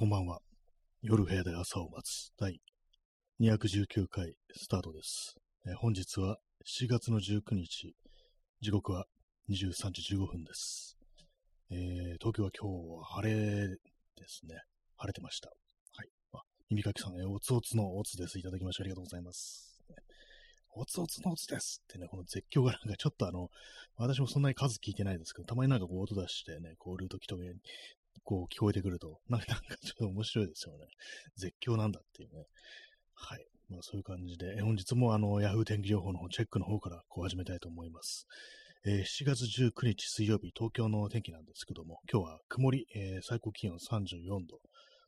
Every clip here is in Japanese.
こんばんは。夜部屋で朝を待つ第219回スタートです。え、本日は7月の19日、時刻は23時15分です。えー、東京は今日は晴れですね。晴れてました。はい。あ、耳かきさん、え、おつおつのおつです。いただきましてありがとうございます。おつおつのおつですってね、この絶叫がなんかちょっとあの、私もそんなに数聞いてないですけど、たまになんかこう音出してね、こう、ルートキとめこう聞こえてくると、なんかちょっと面白いですよね。絶叫なんだっていうね。はい。まあそういう感じで、本日もあの、Yahoo 天気情報のチェックの方からこう始めたいと思います。えー、7月19日水曜日、東京の天気なんですけども、今日は曇り、えー、最高気温34度、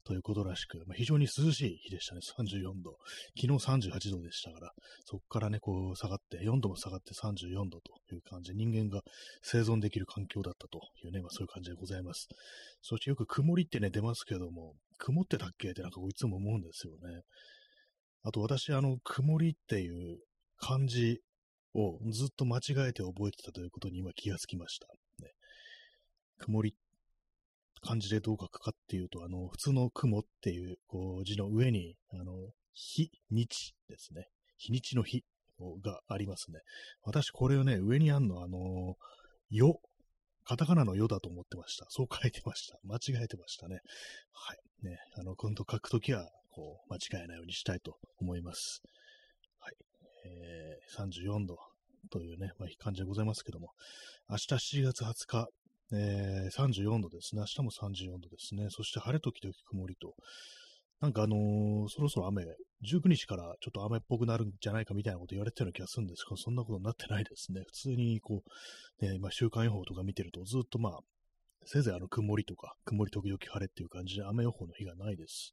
ということらしく、まあ、非常に涼しい日でしたね、34度。昨日38度でしたから、そこからね、こう下がって、4度も下がって34度という感じで、人間が生存できる環境だったというね、まあ、そういう感じでございます。そしてよく曇りってね、出ますけども、曇ってたっけ？ってなんかいつも思うんですよね。あと私、あの、曇りっていう漢字をずっと間違えて覚えてたということに今気がつきました。ね、曇り漢字でどう書くかっていうと、あの、普通の雲っていう、こう、字の上に、あの、日、日ですね。日にちの日がありますね。私、これをね、上にあんの、あの、よ、カタカナのよだと思ってました。そう書いてました。間違えてましたね。はい。ね、あの、今度書くときは、こう、間違えないようにしたいと思います。はい。えー、34度というね、まあ、感じでございますけども、明日7月20日、えー、34度ですね。明日も34度ですね。そして晴れ時々曇りと。なんかあのー、そろそろ雨、19日からちょっと雨っぽくなるんじゃないかみたいなこと言われてるような気がするんですけど、そんなことになってないですね。普通にこう、ね、今週間予報とか見てると、ずっとまあ、せいぜいあの曇りとか、曇り時々晴れっていう感じで雨予報の日がないです。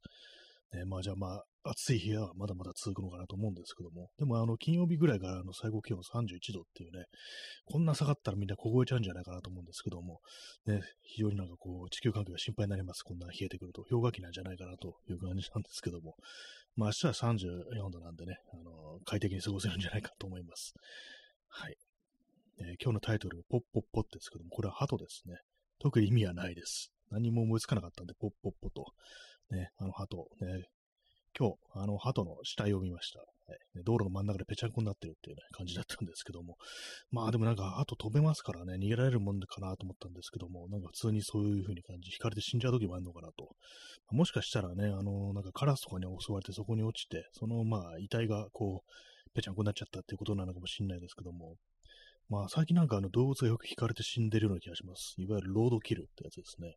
ね、まあじゃあまあ、暑い日はまだまだ続くのかなと思うんですけども、でもあの、金曜日ぐらいからの最高気温31度っていうね、こんな下がったらみんな凍えちゃうんじゃないかなと思うんですけども、ね、非常になんかこう、地球環境が心配になります。こんな冷えてくると、氷河期なんじゃないかなという感じなんですけども、まあ明日は34度なんでね、あの、快適に過ごせるんじゃないかと思います。はい。えー、今日のタイトル、ポッポッポですけども、これは鳩ですね。特に意味はないです。何も思いつかなかったんで、ポッポッポと。ね、あの鳩、ね、今日、あの鳩の死体を見ました。ね、道路の真ん中でぺちゃんこになってるっていう、ね、感じだったんですけども、まあでもなんか、鳩飛べますからね、逃げられるもんかなと思ったんですけども、なんか普通にそういう風に感じ、引かれて死んじゃう時もあるのかなと。もしかしたらね、あの、なんかカラスとかに襲われてそこに落ちて、そのまあ遺体がこう、ぺちゃんこになっちゃったっていうことなのかもしれないですけども、まあ最近なんかあの動物がよく引かれて死んでるような気がします。いわゆるロードキルってやつですね。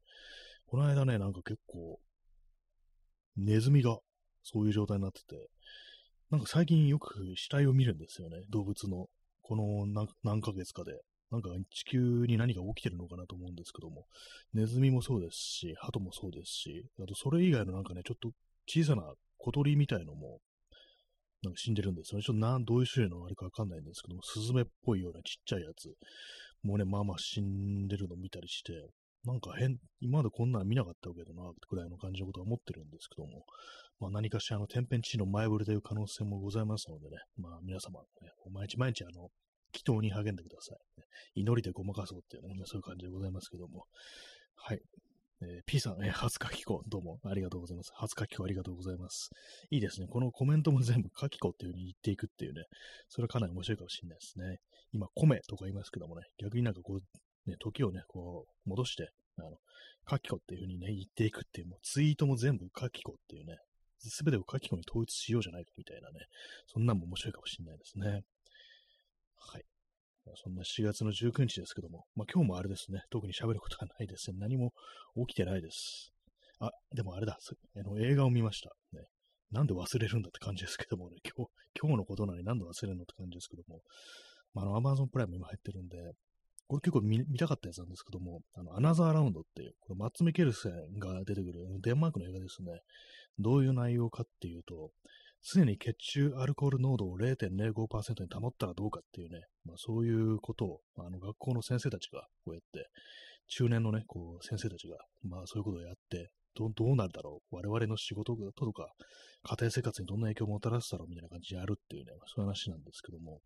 この間ね、なんか結構、ネズミがそういう状態になってて、なんか最近よく死体を見るんですよね、動物の。この何何ヶ月かで。なんか地球に何が起きてるのかなと思うんですけども、ネズミもそうですし、鳩もそうですし、あとそれ以外のなんかね、ちょっと小さな小鳥みたいのも、なんか死んでるんですよね。ちょっとなどういう種類のあれかわかんないんですけども、スズメっぽいようなちっちゃいやつ、もうね、まあまあ死んでるの見たりして、なんか変、今までこんなの見なかったわけだな、くらいの感じのことは思ってるんですけども、まあ何かしらの天変地異の前触れという可能性もございますのでね、まあ皆様、ね、毎日毎日あの、祈祷に励んでください。祈りでごまかそうっていうね、そういう感じでございますけども。はい。えー、P さん、えー、初書き子、どうもありがとうございます。初書き子ありがとうございます。いいですね。このコメントも全部書き子っていう風に言っていくっていうね、それはかなり面白いかもしれないですね。今、米とか言いますけどもね、逆になんかこう、ね、時をね、こう、戻して、あの、カキコっていう風にね、言っていくっていう、もうツイートも全部カキコっていうね、すべてをカキコに統一しようじゃないかみたいなね、そんなんも面白いかもしれないですね。はい。そんな4月の19日ですけども、まあ今日もあれですね、特に喋ることがないですね。何も起きてないです。あ、でもあれだ、あの映画を見ました。ね。なんで忘れるんだって感じですけどもね、今日、今日のことなのになんで忘れるのって感じですけども、まあ、あの、アマゾンプライム今入ってるんで、これ結構見たかったやつなんですけども、あの、アナザーラウンドっていう、これマッツ・ミケルセンが出てくるデンマークの映画ですね。どういう内容かっていうと、常に血中アルコール濃度を0.05%に保ったらどうかっていうね、まあ、そういうことを、あの、学校の先生たちがこうやって、中年のね、こう、先生たちが、まあ、そういうことをやって、どどうなるだろう我々の仕事とか、家庭生活にどんな影響をもたらすだろうみたいな感じでやるっていうね、そういう話なんですけども、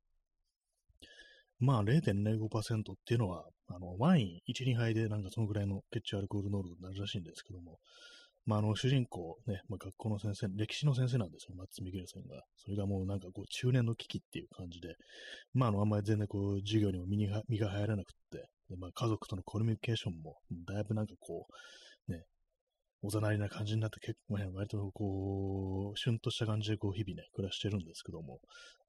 まあ0.05%っていうのは、あの、ワイン1、2杯でなんかそのぐらいの血中アルコール濃度になるらしいんですけども、まあ、あの、主人公、ね、まあ、学校の先生、歴史の先生なんですよ、松見ゲルさんが。それがもうなんかこう、中年の危機っていう感じで、まあ、あの、あんまり全然こう、授業にも身に身が入らなくって、でまあ、家族とのコミュニケーションも、だいぶなんかこう、ね、おざなりな感じになって結構ね、割とこう、シュンとした感じでこう、日々ね、暮らしてるんですけども、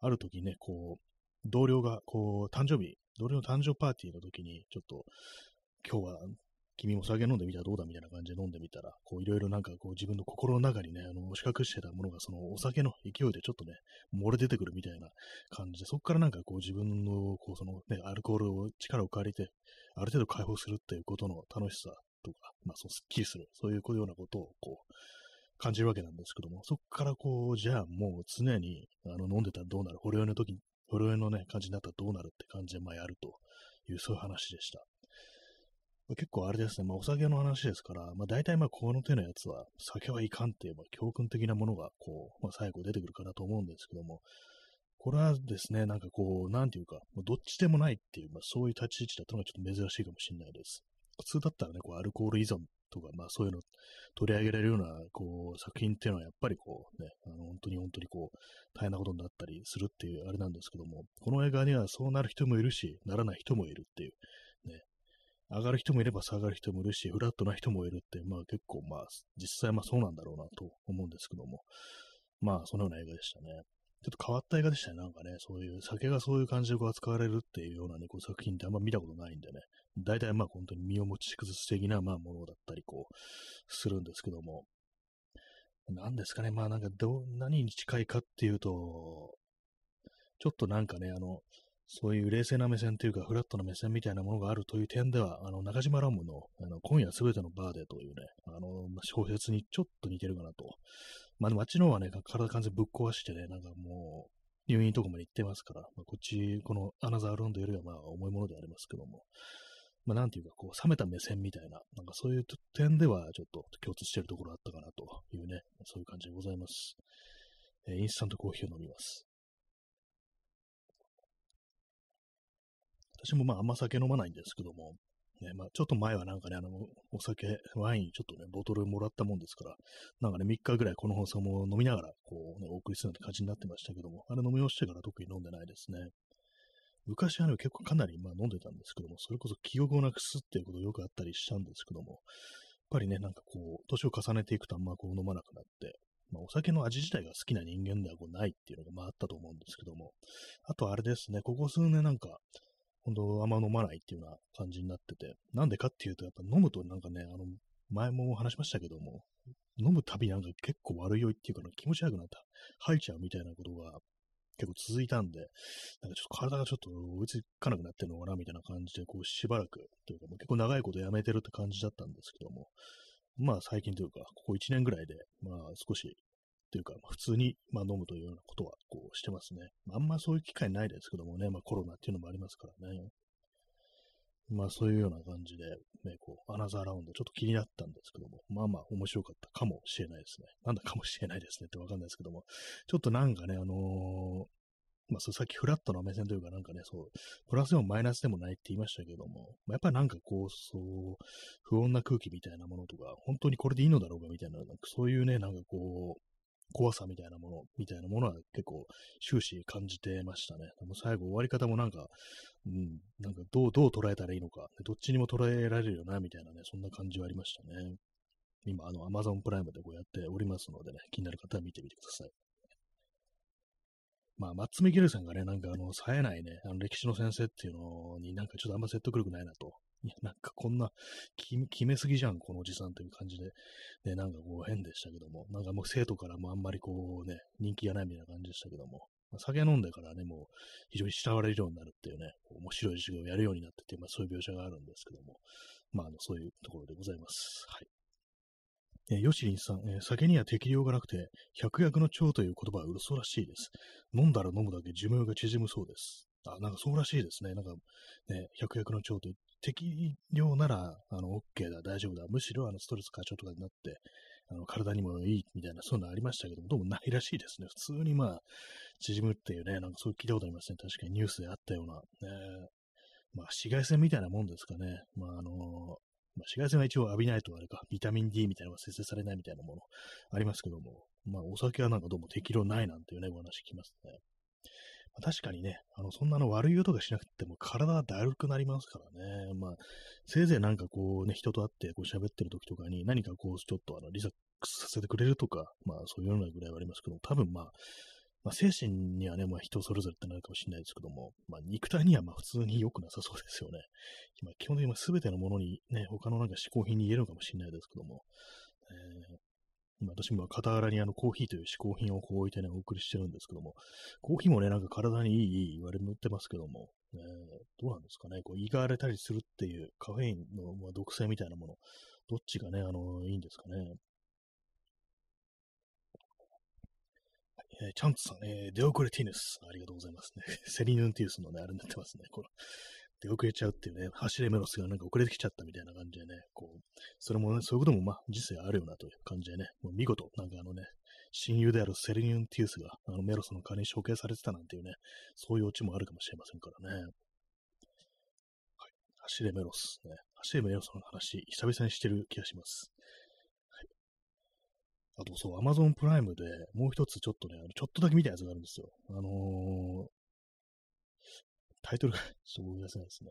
ある時ね、こう、同僚が、こう、誕生日、同僚の誕生パーティーの時に、ちょっと、今日は君も酒飲んでみたらどうだみたいな感じで飲んでみたら、こういろいろなんかこう自分の心の中にね、あの、押し隠してたものがそのお酒の勢いでちょっとね、漏れ出てくるみたいな感じで、そこからなんかこう自分のこうそのね、アルコールを力を借りて、ある程度解放するっていうことの楽しさとか、まあそうスッキリする、そういうようなことをこう、感じるわけなんですけども、そこからこう、じゃあもう常にあの飲んでたらどうなる、ほろ酔いの時に、ほろ酔いのね、感じになったらどうなるって感じでまあやるという、そういう話でした。結構あれですね、まあお酒の話ですから、まあ大体まあこの手のやつは、酒はいかんっていう、まあ教訓的なものが、こう、まあ最後出てくるかなと思うんですけども、これはですね、なんかこう、なんていうか、どっちでもないっていう、まあそういう立ち位置だったのがちょっと珍しいかもしれないです。普通だったらね、こうアルコール依存とか、まあそういうの取り上げられるような、こう、作品っていうのはやっぱりこうね、あの、本当に本当にこう、大変なことになったりするっていうあれなんですけども、この映画にはそうなる人もいるし、ならない人もいるっていう、ね、上がる人もいれば下がる人もいるし、フラットな人もいるって、まあ結構まあ、実際まあそうなんだろうなと思うんですけども、まあそのような映画でしたね。ちょっと変わった映画でしたね。なんかね、そういう、酒がそういう感じでこう扱われるっていうようなね、こう作品ってあんま見たことないんでね、大体まあ本当に身を持ち崩す的なまあものだったりこう、するんですけども、何ですかね、まあなんかど、何に近いかっていうと、ちょっとなんかね、あの、そういう冷静な目線というか、フラットな目線みたいなものがあるという点では、あの、中島ラムの、あの、今夜すべてのバーでというね、あの、小説にちょっと似てるかなと。まあでもあっちの方はね、体完全ぶっ壊してね、なんかもう、入院とかまで行ってますから、まあ、こっち、このアナザーロンドよりはまあ重いものでありますけども、まあなんていうか、こう、冷めた目線みたいな、なんかそういう点ではちょっと共通しているところあったかなというね、そういう感じでございます。えー、インスタントコーヒーを飲みます。私もまああんま酒飲まないんですけども、ね、まあちょっと前はなんかね、あの、お酒、ワインちょっとね、ボトルもらったもんですから、なんかね、3日ぐらいこの放送も飲みながら、こうね、お送りするような感じになってましたけども、あれ飲み干してから特に飲んでないですね。昔はね、結構かなりまあ飲んでたんですけども、それこそ記憶をなくすっていうことよくあったりしたんですけども、やっぱりね、なんかこう、年を重ねていくとあんまこう飲まなくなって、まあ、お酒の味自体が好きな人間ではこうないっていうのがまああったと思うんですけども、あとあれですね、ここ数年なんか、本当あんま飲まないっていうような感じになってて、なんでかっていうと、やっぱ飲むとなんかね、あの、前も話しましたけども、飲むたびなんか結構悪酔いっていうか、ね、気持ち悪くなった、吐いちゃうみたいなことが結構続いたんで、なんかちょっと体がちょっと追いつかなくなってるのかなみたいな感じで、こうしばらくというか、もう結構長いことやめてるって感じだったんですけども、まあ最近というか、ここ1年ぐらいで、まあ少しというか、普通に、まあ、飲むというようなことはこうしてますね。あんまそういう機会ないですけどもね、まあ、コロナっていうのもありますからね。まあそういうような感じで、ね、こう、アナザーラウンド、ちょっと気になったんですけども、まあまあ面白かったかもしれないですね。なんだかもしれないですねってわかんないですけども、ちょっとなんかね、あのー、まあ、そさっきフラットな目線というか、なんかね、そう、プラスでもマイナスでもないって言いましたけども、まあ、やっぱなんかこう、そう、不穏な空気みたいなものとか、本当にこれでいいのだろうかみたいな、なんかそういうね、なんかこう、怖さみたいなもの、みたいなものは結構終始感じてましたね。も最後終わり方もなんか、うん、なんかどう、どう捉えたらいいのか、どっちにも捉えられるよな、みたいなね、そんな感じはありましたね。今、あの、Amazon プライムでこうやっておりますのでね、気になる方は見てみてください。まあ、マッツ・ミゲルさんがね、なんかあの、冴えないね、あの歴史の先生っていうのになんかちょっとあんま説得力ないなといや、なんかこんな決めすぎじゃん、このおじさんという感じで、ね、なんかこう変でしたけども、なんかもう生徒からもあんまりこうね、人気がないみたいな感じでしたけども、まあ、酒飲んでからね、もう非常に慕われるようになるっていうね、面白い授業をやるようになってて、まあそういう描写があるんですけども、まああの、そういうところでございます。はい。えー、ヨシリンさん、えー、酒には適量がなくて、百薬の長という言葉は嘘らしいです。飲んだら飲むだけ寿命が縮むそうです。あ、なんかそうらしいですね。なんか、ね、百薬の長と適量なら、あの、OK だ、大丈夫だ。むしろ、あの、ストレス過剰とかになって、あの、体にもいいみたいな、そういうのありましたけども、どうもないらしいですね。普通にまあ、縮むっていうね、なんかそう聞いたことありますね。確かにニュースであったような、ね、まあ、紫外線みたいなもんですかね。まあ、あの、まあ、紫外線は一応浴びないとあれか、ビタミン D みたいなのが生成されないみたいなものありますけども、まあ、お酒はなんかどうも適量ないなんていうね、お話聞きますね。確かにね、あの、そんなの悪い音がしなくても体はだるくなりますからね。まあ、せいぜいなんかこうね、人と会ってこう喋ってる時とかに何かこう、ちょっとあの、リラックスさせてくれるとか、まあ、そういうようなぐらいはありますけど、多分まあ、まあ、精神にはね、まあ、人それぞれってなるかもしれないですけども、まあ、肉体にはまあ普通に良くなさそうですよね。まあ、基本的に全てのものにね、他のなんか嗜好品に言えるのかもしれないですけども、えー今私も傍らにあのコーヒーという嗜好品をこう置いてね、お送りしてるんですけども、コーヒーもね、なんか体にいい、いい言われってますけども、えー、どうなんですかね、こう、胃が荒れたりするっていうカフェインの、まあ、毒性みたいなもの、どっちがね、あの、いいんですかね？えー、チャンツさん、えー、デオクレティヌス。ありがとうございますね。セリヌンティウスのね、あれになってますね。この出遅れちゃうっていうね、走れメロスがなんか遅れてきちゃったみたいな感じでね、こう、それもね、そういうこともまあ、実際あるよなという感じでね、もう見事、なんかあのね、親友であるセリニュンティウスがあのメロスの金に処刑されてたなんていうね、そういうオチもあるかもしれませんからね。はい。走れメロスね。走れメロスの話、久々にしてる気がします。はい。あと、そう、アマゾンプライムでもう一つちょっとね、あのちょっとだけ見たやつがあるんですよ。あのー、タイトルがちょっと思い出せないですね。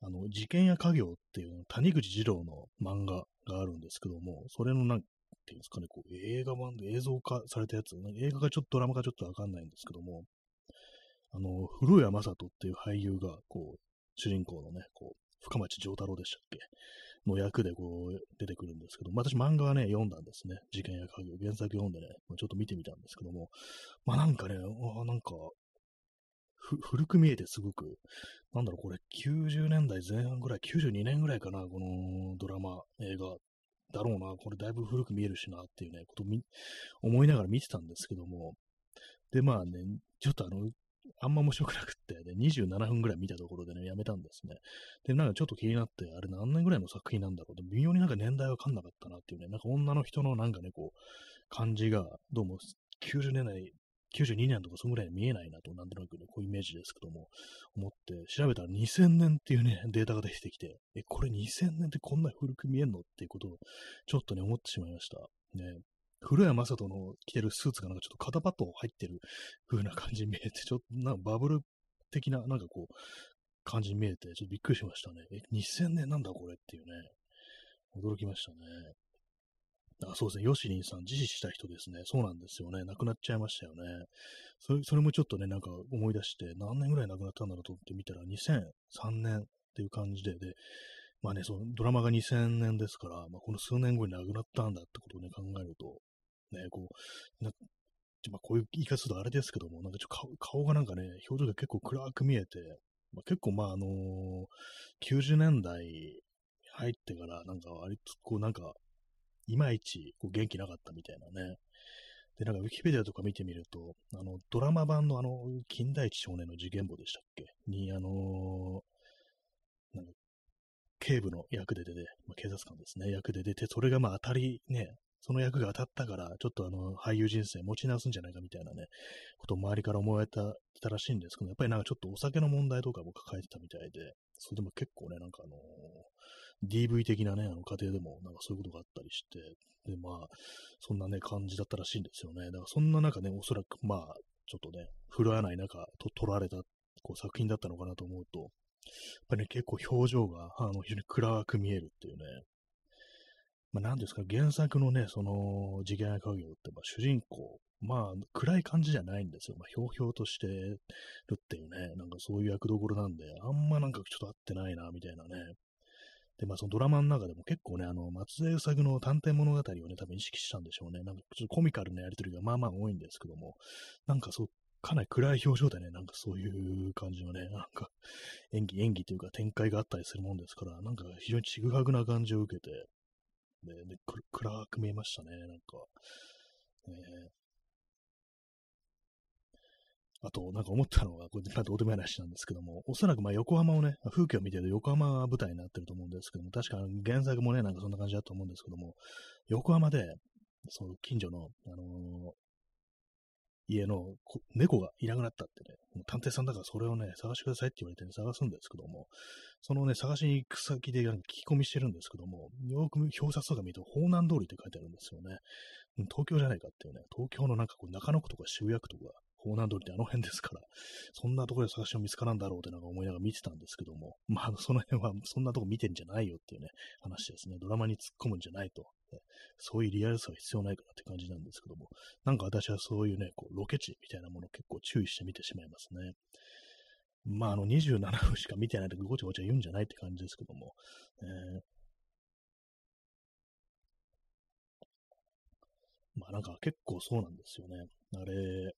あの、事件や家業っていう谷口二郎の漫画があるんですけども、それのなんていうんですかね、こう映画版で映像化されたやつ、映画がちょっとドラマかちょっとわかんないんですけども、あの、古谷正人っていう俳優が、こう、主人公のね、こう、深町丈太郎でしたっけ？の役でこう出てくるんですけど、まあ、私漫画はね、読んだんですね。事件や家業、原作読んでね、ちょっと見てみたんですけども、まあなんかね、あなんか、古く見えてすごく、なんだろう、これ90年代前半ぐらい、92年ぐらいかな、このドラマ、映画だろうな、これだいぶ古く見えるしなっていうね、こと思いながら見てたんですけども、で、まあね、ちょっとあの、あんま面白くなくって、ね、27分ぐらい見たところでね、やめたんですね。で、なんかちょっと気になって、あれ何年ぐらいの作品なんだろう。と、微妙になんか年代わかんなかったなっていうね、なんか女の人のなんかね、こう、感じが、どうも90年代92年とかそのぐらい見えないなと、なんとなくね、こういうイメージですけども、思って調べたら2000年っていうね、データが出てきて、え、これ2000年ってこんな古く見えんのっていうことを、ちょっとね、思ってしまいました。ね。古谷正人の着てるスーツがなんかちょっと肩パッド入ってる風な感じに見えて、ちょっとなんかバブル的な、なんかこう、感じに見えて、ちょっとびっくりしましたね。え、2000年なんだこれっていうね、驚きましたね。あそうですね、ヨシリンさん、自死した人ですね。そうなんですよね。亡くなっちゃいましたよね。それそれもちょっとね、なんか思い出して、何年ぐらい亡くなったんだろうと思って見たら、2003年っていう感じで、で、まあね、そのドラマが2000年ですから、まあ、この数年後に亡くなったんだってことをね、考えると、ね、こう、なまあ、こういう言い方するとあれですけども、なんかちょ顔顔がなんかね、表情が結構暗く見えて、まあ、結構まああのー、90年代入ってから、なんか割とこうなんかいまいちこう元気なかったみたいなね。で、なんかウィキペディアとか見てみると、あの、ドラマ版のあの、金田一少年の事件簿でしたっけ？に、あのー、なんか、警部の役で出て、まあ、警察官ですね、役で出て、それがまあ当たりね、その役が当たったから、ちょっとあの、俳優人生持ち直すんじゃないかみたいなね、ことを周りから思われたたらしいんですけど、やっぱりなんかちょっとお酒の問題とかも抱えてたみたいで、それでも結構ね、なんかあのー DV 的なね、あの家庭でもなんかそういうことがあったりして、で、まあ、そんなね、感じだったらしいんですよね。だからそんな中ね、おそらくまあ、ちょっとね、振るわない中、と撮られたこう作品だったのかなと思うと、やっぱりね、結構表情があの非常に暗く見えるっていうね、まあ、なんですか、原作のね、その、次元家業って、まあ、主人公、まあ、暗い感じじゃないんですよ。まあ、ひょうひょうとしてるっていうね、なんかそういう役どころなんで、あんまなんかちょっと合ってないな、みたいなね、で、まあそのドラマの中でも結構ね、あの、松江うさぎの探偵物語をね、多分意識したんでしょうね。なんかちょっとコミカルなやりとりがまあまあ多いんですけども、なんかそう、かなり暗い表情でね、なんかそういう感じのね、なんか演技、演技というか展開があったりするもんですから、なんか非常にちぐはぐな感じを受けて、で、で暗く見えましたね、なんか。えーあと、なんか思ったのが、これ、どうでもいい話なんですけども、おそらくまあ横浜をね、風景を見てると横浜が舞台になってると思うんですけども、確か原作もね、なんかそんな感じだと思うんですけども、横浜で、そう、近所の、あのー、家の猫がいなくなったってね、探偵さんだからそれをね、探してくださいって言われて、ね、探すんですけども、そのね、探しに行く先で聞き込みしてるんですけども、よく表札とか見ると、方南通りって書いてあるんですよね。東京じゃないかっていうね、東京のなんかこう中野区とか渋谷区とか、方南通りってあの辺ですから、そんなところで探しても見つからんだろうってなんか思いながら見てたんですけども、まあ、その辺はそんなとこ見てんじゃないよっていうね、話ですね。ドラマに突っ込むんじゃないと。そういうリアルさは必要ないからって感じなんですけども、なんか私はそういうね、こうロケ地みたいなものを結構注意して見てしまいますね。まあ、あの、27分しか見てないでごちゃごちゃ言うんじゃないって感じですけども、えー、まあなんか結構そうなんですよね。あれ、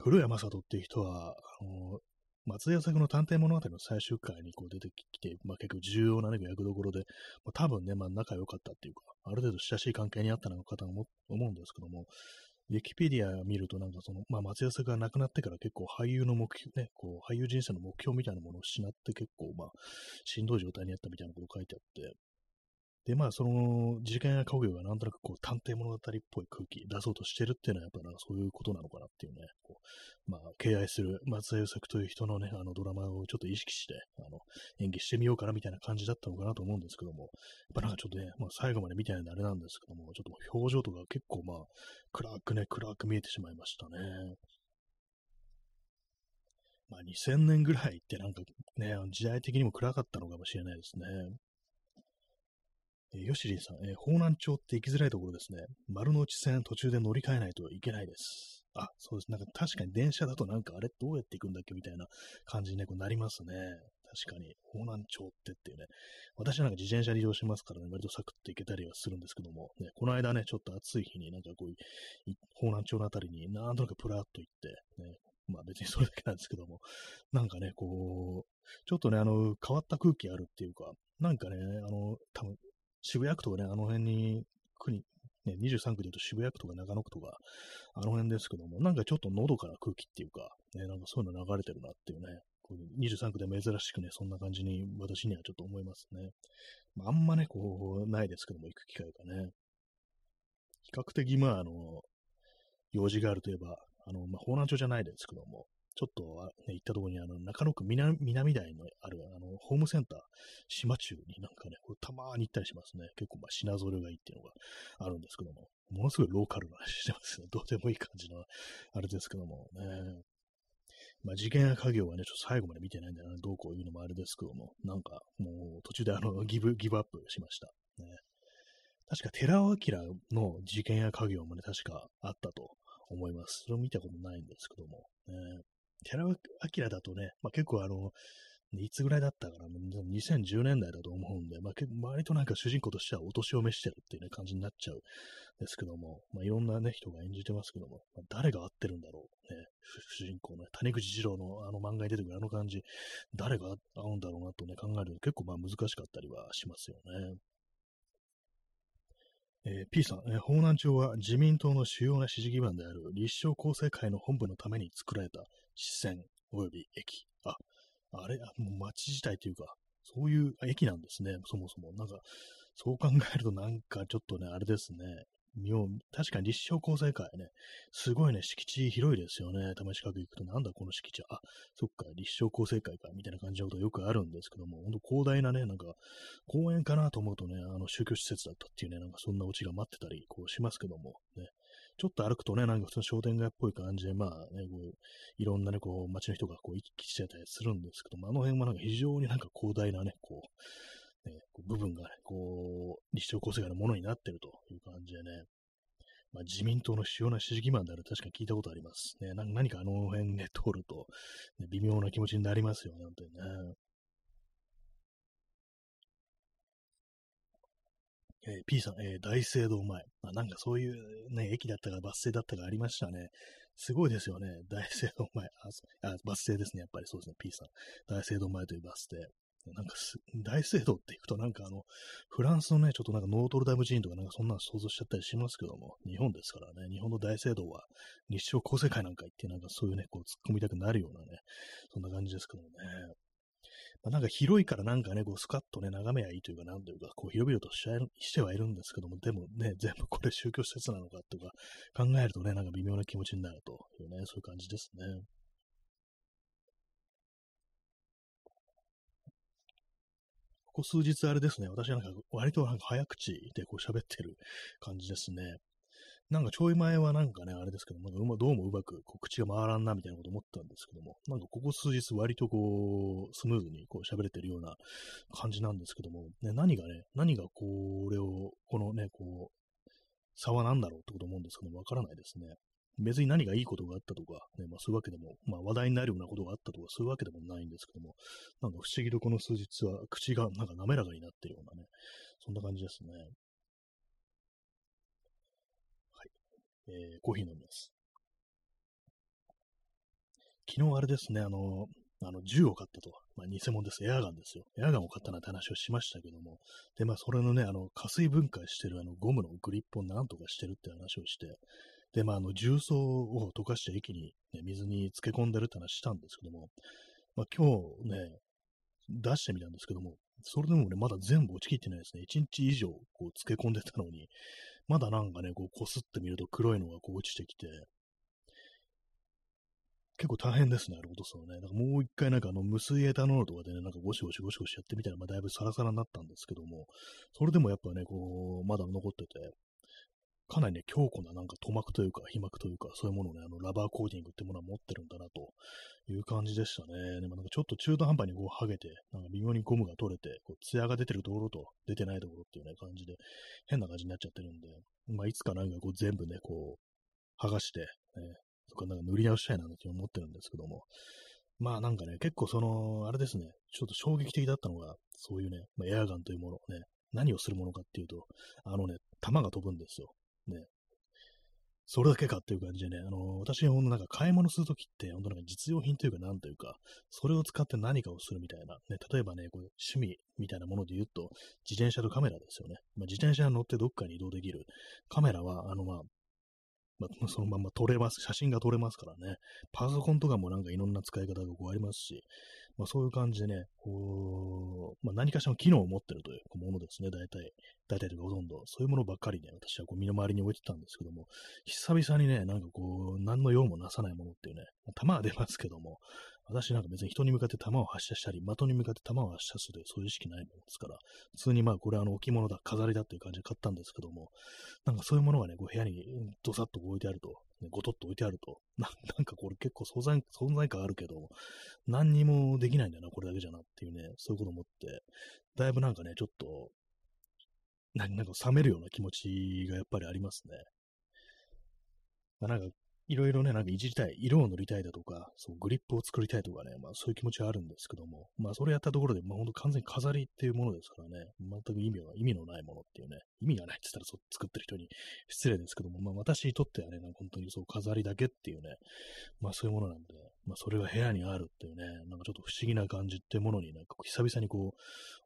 古谷正人っていう人は、あの、松屋作の探偵物語の最終回にこう出てきて、まあ結構重要な、ね、役どころで、まあ、多分ね、まあ仲良かったっていうか、ある程度親しい関係にあったのかと思うんですけども、ウィキペディア見るとなんかその、まあ松屋作が亡くなってから結構俳優の目標、ね、こう俳優人生の目標みたいなものを失って結構まあしんどい状態にあったみたいなこと書いてあって、で、まあ、その、事件や家業がなんとなくこう、探偵物語っぽい空気出そうとしてるっていうのは、やっぱなんかそういうことなのかなっていうね、こう、まあ、敬愛する松田優作という人のね、あのドラマをちょっと意識して、あの、演技してみようかなみたいな感じだったのかなと思うんですけども、やっぱなんかちょっとね、まあ、最後まで見てないんであれなんですけども、ちょっと表情とか結構まあ、暗くね、暗く見えてしまいましたね。まあ、2000年ぐらいってなんかね、時代的にも暗かったのかもしれないですね。えー、ヨシリンさん、えー、方南町って行きづらいところですね。丸の内線途中で乗り換えないといけないです。あ、そうです。なんか確かに電車だとなんかあれどうやって行くんだっけみたいな感じに、ね、こうなりますね。確かに。方南町ってっていうね。私なんか自転車利用しますからね、割とサクッと行けたりはするんですけども、ね、この間ね、ちょっと暑い日になんかこう、方南町のあたりになんとなくプラーっと行って、ね、まあ別にそれだけなんですけども、なんかね、こう、ちょっとね、あの、変わった空気あるっていうか、なんかね、あの、多分渋谷区とかね、あの辺に、区に、ね、23区で言うと渋谷区とか中野区とか、あの辺ですけども、なんかちょっとのどかな空気っていうか、ね、なんかそういうの流れてるなっていうね、こう23区で珍しくね、そんな感じに私にはちょっと思いますね。まあ、あんまね、こう、ないですけども、行く機会がね。比較的、まあ、あの、用事があるといえば、あの、まあ、方南町じゃないですけども、ちょっと、ね、行ったところに、あの、中野区南南台のある、あの、ホームセンター、島中になんかね、これたまに行ったりしますね。結構、まあ、品揃えがいいっていうのがあるんですけども、ものすごいローカルな話してますね。どうでもいい感じの、あれですけどもね。まあ、事件や家業はね、ちょっと最後まで見てないんで、ね、どうこういうのもあれですけども、なんか、もう途中であの、ギブ、ギブアップしました。ね。確か、寺尾明の事件や家業もね、確かあったと思います。それを見たことないんですけども、ね。寺尾明だとね、まあ、結構あの、いつぐらいだったかな、2010年代だと思うんで、まあ、割となんか主人公としてはお年を召してるっていう、ね、感じになっちゃうんですけども、まあ、いろんなね、人が演じてますけども、まあ、誰が合ってるんだろう、ね、主人公の、ね、谷口二郎のあの漫画に出てくるあの感じ、誰が合うんだろうなとね、考えると結構まあ難しかったりはしますよね。えー、P さん、えー、方南町は自民党の主要な支持基盤である立正厚生会の本部のために作られた支線及び駅。あ、あれ、あもう町自体というか、そういう駅なんですね、そもそも。なんか、そう考えるとなんかちょっとね、あれですね。妙、確かに立正交際会ね、すごいね、敷地広いですよね。玉近く行くと、なんだこの敷地。あ、そっか、立正交際会か、みたいな感じのことよくあるんですけども、ほんと広大なね、なんか、公園かなと思うとね、あの、宗教施設だったっていうね、なんかそんなオチが待ってたり、こうしますけども、ね。ちょっと歩くとね、なんか普通の商店街っぽい感じで、まあね、こう、いろんなね、こう、街の人がこう、行き来してたりするんですけども、あの辺はなんか非常になんか広大なね、こう、ね、こう部分がね、こう、立正構成がのものになってるという感じでね、まあ、自民党の主要な支持基盤である確かに聞いたことあります。ね、何かあの辺ね、通ると、ね、微妙な気持ちになりますよね、本当にね。えー、P さん、えー、大聖堂前。あ、なんかそういうね、駅だったかバス停だったかありましたね。すごいですよね。大聖堂前。あ、あバス停ですね。やっぱりそうですね。P さん。大聖堂前というバス停。なんか大聖堂って行くとなんかあの、フランスのね、ちょっとなんかノートルダム寺院とかなんかそんなの想像しちゃったりしますけども、日本ですからね、日本の大聖堂は日照厚生会なんか行ってなんかそういうね、こう突っ込みたくなるようなね、そんな感じですけどもね。まあ、なんか広いからなんかね、こうスカッとね、眺めやいいというか、なんというか、こう広々とししてはいるんですけども、でもね、全部これ宗教施設なのかとか考えるとね、なんか微妙な気持ちになるというね、そういう感じですね。ここ数日あれですね、私はなんか割となんか早口でこう喋ってる感じですね。なんかちょい前はなんかね、あれですけど、なんかうまどうもうまくこう口が回らんなみたいなこと思ったんですけども、なんかここ数日割とこう、スムーズにこう喋れてるような感じなんですけども、ね、何がね、何がこれを、このね、こう、差は何だろうってこと思うんですけども、わからないですね。別に何がいいことがあったとか、ね、まあそういうわけでも、まあ話題になるようなことがあったとか、そういうわけでもないんですけども、なんか不思議とこの数日は口がなんか滑らかになってるようなね、そんな感じですね。えー、コーヒー飲みます。昨日あれですね、あの、あの銃を買ったと。まあ、偽物です。エアガンですよ。エアガンを買ったなんて話をしましたけども。で、まあ、それのね、あの、加水分解してるあのゴムのグリップをなんとかしてるって話をして、で、まあ、あの、重曹を溶かして液に、ね、水に漬け込んでるって話したんですけども、まあ、今日ね、出してみたんですけども、それでもね、まだ全部落ちきってないですね。1日以上、こう、漬け込んでたのに、まだなんかね、こう、こすってみると黒いのがこう落ちてきて、結構大変ですね、あれ落とすのね。なんかもう一回なんかあの無水エタノールとかでね、なんかゴシゴシゴシゴシやってみたら、まあだいぶサラサラになったんですけども、それでもやっぱね、こう、まだ残ってて、かなりね、強固ななんか塗膜というか、皮膜というか、そういうものをね、あの、ラバーコーティングってものは持ってるんだな、という感じでしたね。でもなんかちょっと中途半端にこう剥げて、なんか微妙にゴムが取れて、こう、艶が出てるところと出てないところっていうね、感じで、変な感じになっちゃってるんで、まあ、いつかなんかこう全部ね、こう、剥がして、ね、そこかなんか塗り直したいなって思ってるんですけども、まあなんかね、結構その、あれですね、ちょっと衝撃的だったのが、そういうね、まあ、エアガンというものね、何をするものかっていうと、あのね、弾が飛ぶんですよ。ね。それだけかっていう感じでね、あの、私、ほんとなんか買い物するときって、本当なんか実用品というか、なんというか、それを使って何かをするみたいな、ね、例えばね、こう趣味みたいなもので言うと、自転車とカメラですよね。まあ、自転車に乗ってどっかに移動できる。カメラは、あの、まあ、まあ、そのまま撮れます。写真が撮れますからね。パソコンとかもなんかいろんな使い方がこうありますし、まあ、そういう感じでね、こう、まあ、何かしらの機能を持ってるというものですね、大体。大体というかほとんど。そういうものばっかりね、私はこう身の回りに置いてたんですけども、久々にね、なんかこう、何の用もなさないものっていうね、まあ、弾は出ますけども、私なんか別に人に向かって弾を発射したり、的に向かって弾を発射するそういう意識ないものですから、普通にまあこれはあの置物だ、飾りだっていう感じで買ったんですけども、なんかそういうものがね、こう部屋にドサッと置いてあると、ね、ごとっと置いてあると、な なんかこれ結構存在存在感あるけど、何にもできないんだよな、これだけじゃなっていうね、そういうこと思って、だいぶなんかね、ちょっと、なんか冷めるような気持ちがやっぱりありますね。まあ、なんかいろいろね、なんかいじりたい、色を塗りたいだとか、そう、グリップを作りたいとかね、まあそういう気持ちはあるんですけども、まあそれやったところで、まあ本当完全に飾りっていうものですからね、全く意味は、意味のないものっていうね、意味がないって言ったらそう作ってる人に失礼ですけども、まあ私にとってはね、なんか本当にそう飾りだけっていうね、まあそういうものなんで、まあそれが部屋にあるっていうね、なんかちょっと不思議な感じってものになんか久々にこ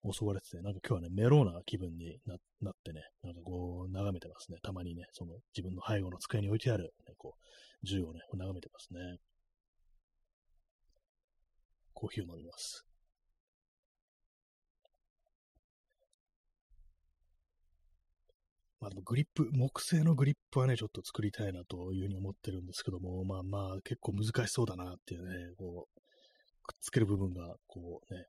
う襲われてて、なんか今日はね、メローな気分になってね、なんかこう眺めてますね、たまにね、その自分の背後の机に置いてある、ね、こう、銃をね、眺めてますね。コーヒーを飲みます。まあ、グリップ、木製のグリップはね、ちょっと作りたいなというふうに思ってるんですけども、まあまあ、結構難しそうだなっていうね、こう、くっつける部分が、こうね、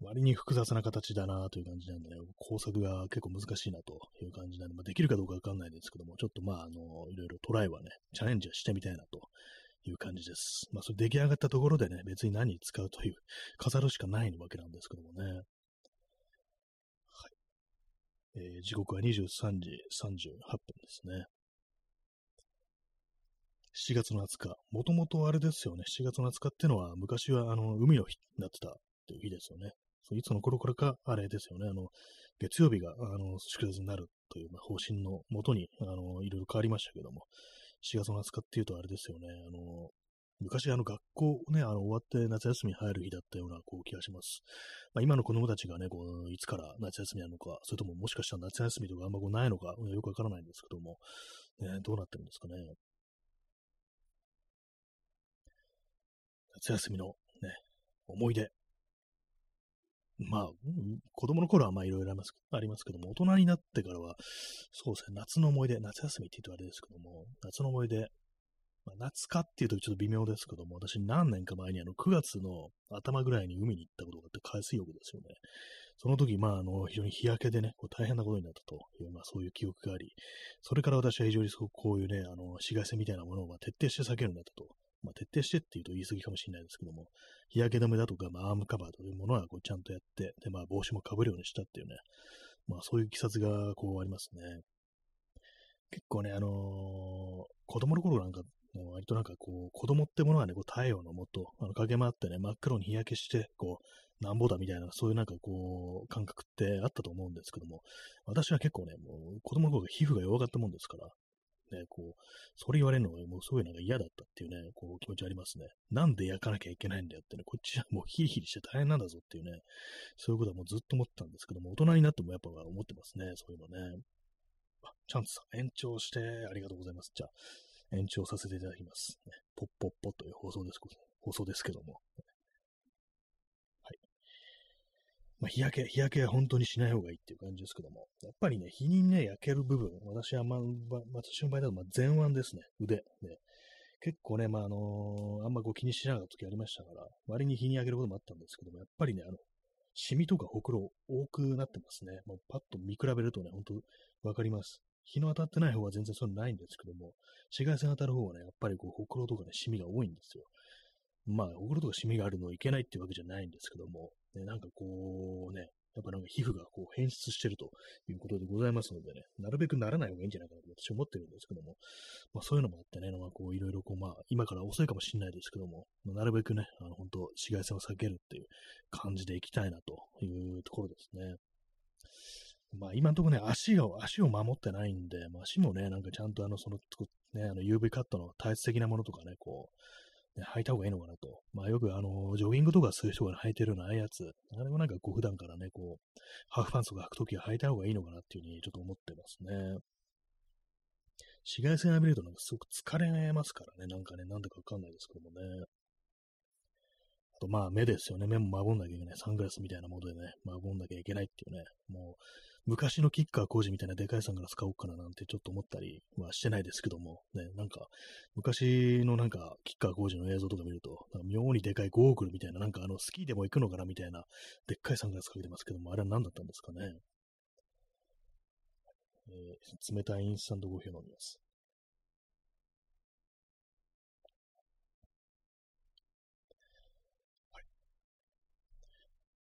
割に複雑な形だなという感じなんでね、工作が結構難しいなという感じなんで、まあ、できるかどうかわかんないですけども、ちょっとまあ、あの、いろいろトライはね、チャレンジはしてみたいなという感じです。まあ、それ出来上がったところでね、別に何に使うという、飾るしかないわけなんですけどもね。えー、時刻は23時38分ですね。7月の20日。もともとあれですよね。7月の20日ってのは、昔はあの、海の日になってたっていう日ですよね。そういつの頃からか、あれですよね、あの、月曜日が、あの、祝日になるという、まあ、方針のもとに、あの、いろいろ変わりましたけども、4月の20日っていうとあれですよね、あの、昔あの学校ね、あの終わって夏休み入る日だったようなこう気がします。まあ、今の子供たちがね、こういつから夏休みなのか、それとももしかしたら夏休みとかあんまこうないのか、よくわからないんですけども、ね、どうなってるんですかね。夏休みのね、思い出まあ、子供の頃はまあいろいろありますありますけども、大人になってからは、そうですね、夏の思い出、夏休みって言うとあれですけども、夏の思い出、まあ、夏かっていうとちょっと微妙ですけども、私何年か前にあの9月の頭ぐらいに海に行ったことがあって海水浴ですよね。その時、まあ、あの、非常に日焼けでね、こう大変なことになったという、まあ、そういう記憶があり、それから私は非常にこういうね、あの、紫外線みたいなものをま徹底して避けるようになったと。まあ、徹底してっていうと言い過ぎかもしれないですけども、日焼け止めだとか、まあ、アームカバーというものはこうちゃんとやって、で、まあ、帽子もかぶるようにしたっていうね、まあ、そういう経緯がこうありますね。結構ね、あのー、子供の頃なんか、もう割となんかこう、子供ってものはね、こう太陽のもと、あの駆け回ってね、真っ黒に日焼けして、こう、なんぼだみたいな、そういうなんかこう、感覚ってあったと思うんですけども、私は結構ね、もう子供の頃が皮膚が弱かったもんですから、ね、こう、それ言われるのがもうすごいなんか嫌だったっていうね、こう気持ちありますね。なんで焼かなきゃいけないんだよってね、こっちはもうヒリヒリして大変なんだぞっていうね、そういうことはもうずっと思ってたんですけども、大人になってもやっぱ思ってますね、そういうのね。あ、チャンスさん、延長してありがとうございます。じゃあ、延長させていただきます。ポッポッポという放送です、放送ですけども。まあ、日焼け、日焼けは本当にしない方がいいっていう感じですけども、やっぱりね、日にね、焼ける部分、私はまあ、私の場合だと、ま、前腕ですね、腕。ね、結構ね、まあ、あのー、あんまこう気にしなかった時ありましたから、割に日に焼けることもあったんですけども、やっぱりね、あの、シミとかほくろ多くなってますね。もうパッと見比べるとね、ほんとわかります。日の当たってない方は全然そういうのないんですけども、紫外線当たる方はね、やっぱりこう、ほくろとかね、シミが多いんですよ。まあ、ほくろとかシミがあるのいけないっていうわけじゃないんですけども、ね、なんかこうね、やっぱなんか皮膚がこう変質してるということでございますのでね、なるべくならない方がいいんじゃないかなと私は思ってるんですけども、まあそういうのもあってね、まあこういろいろこうまあ今から遅いかもしれないですけども、まあ、なるべくね、あの本当紫外線を避けるっていう感じでいきたいなというところですね。まあ今のところね、足を、足を守ってないんで、まあ、足もね、なんかちゃんとあの、その、ね、あの UV カットの体質的なものとかね、こう、ね、履いた方がいいのかなと。まあよくあの、ジョギングとかする人が履いてるようなああいうやつ、あれもなんかこう普段からね、こう、ハーフパンツとか履くときは履いた方がいいのかなっていうふうにちょっと思ってますね。紫外線浴びるとなんかすごく疲れますからね、なんかね、なんでかわかんないですけどもね。とまあ目ですよね。目も守んなきゃいけない。サングラスみたいなものでね、守んなきゃいけないっていうね。もう、昔のキッカー工事みたいなでかいサングラス買おうかななんてちょっと思ったりはしてないですけども、ね、なんか、昔のなんか、キッカー工事の映像とか見ると、なんか妙にでかいゴーグルみたいな、なんかあの、スキーでも行くのかなみたいな、でっかいサングラスかけてますけども、あれは何だったんですかね。えー、冷たいインスタントコーヒーを飲みます。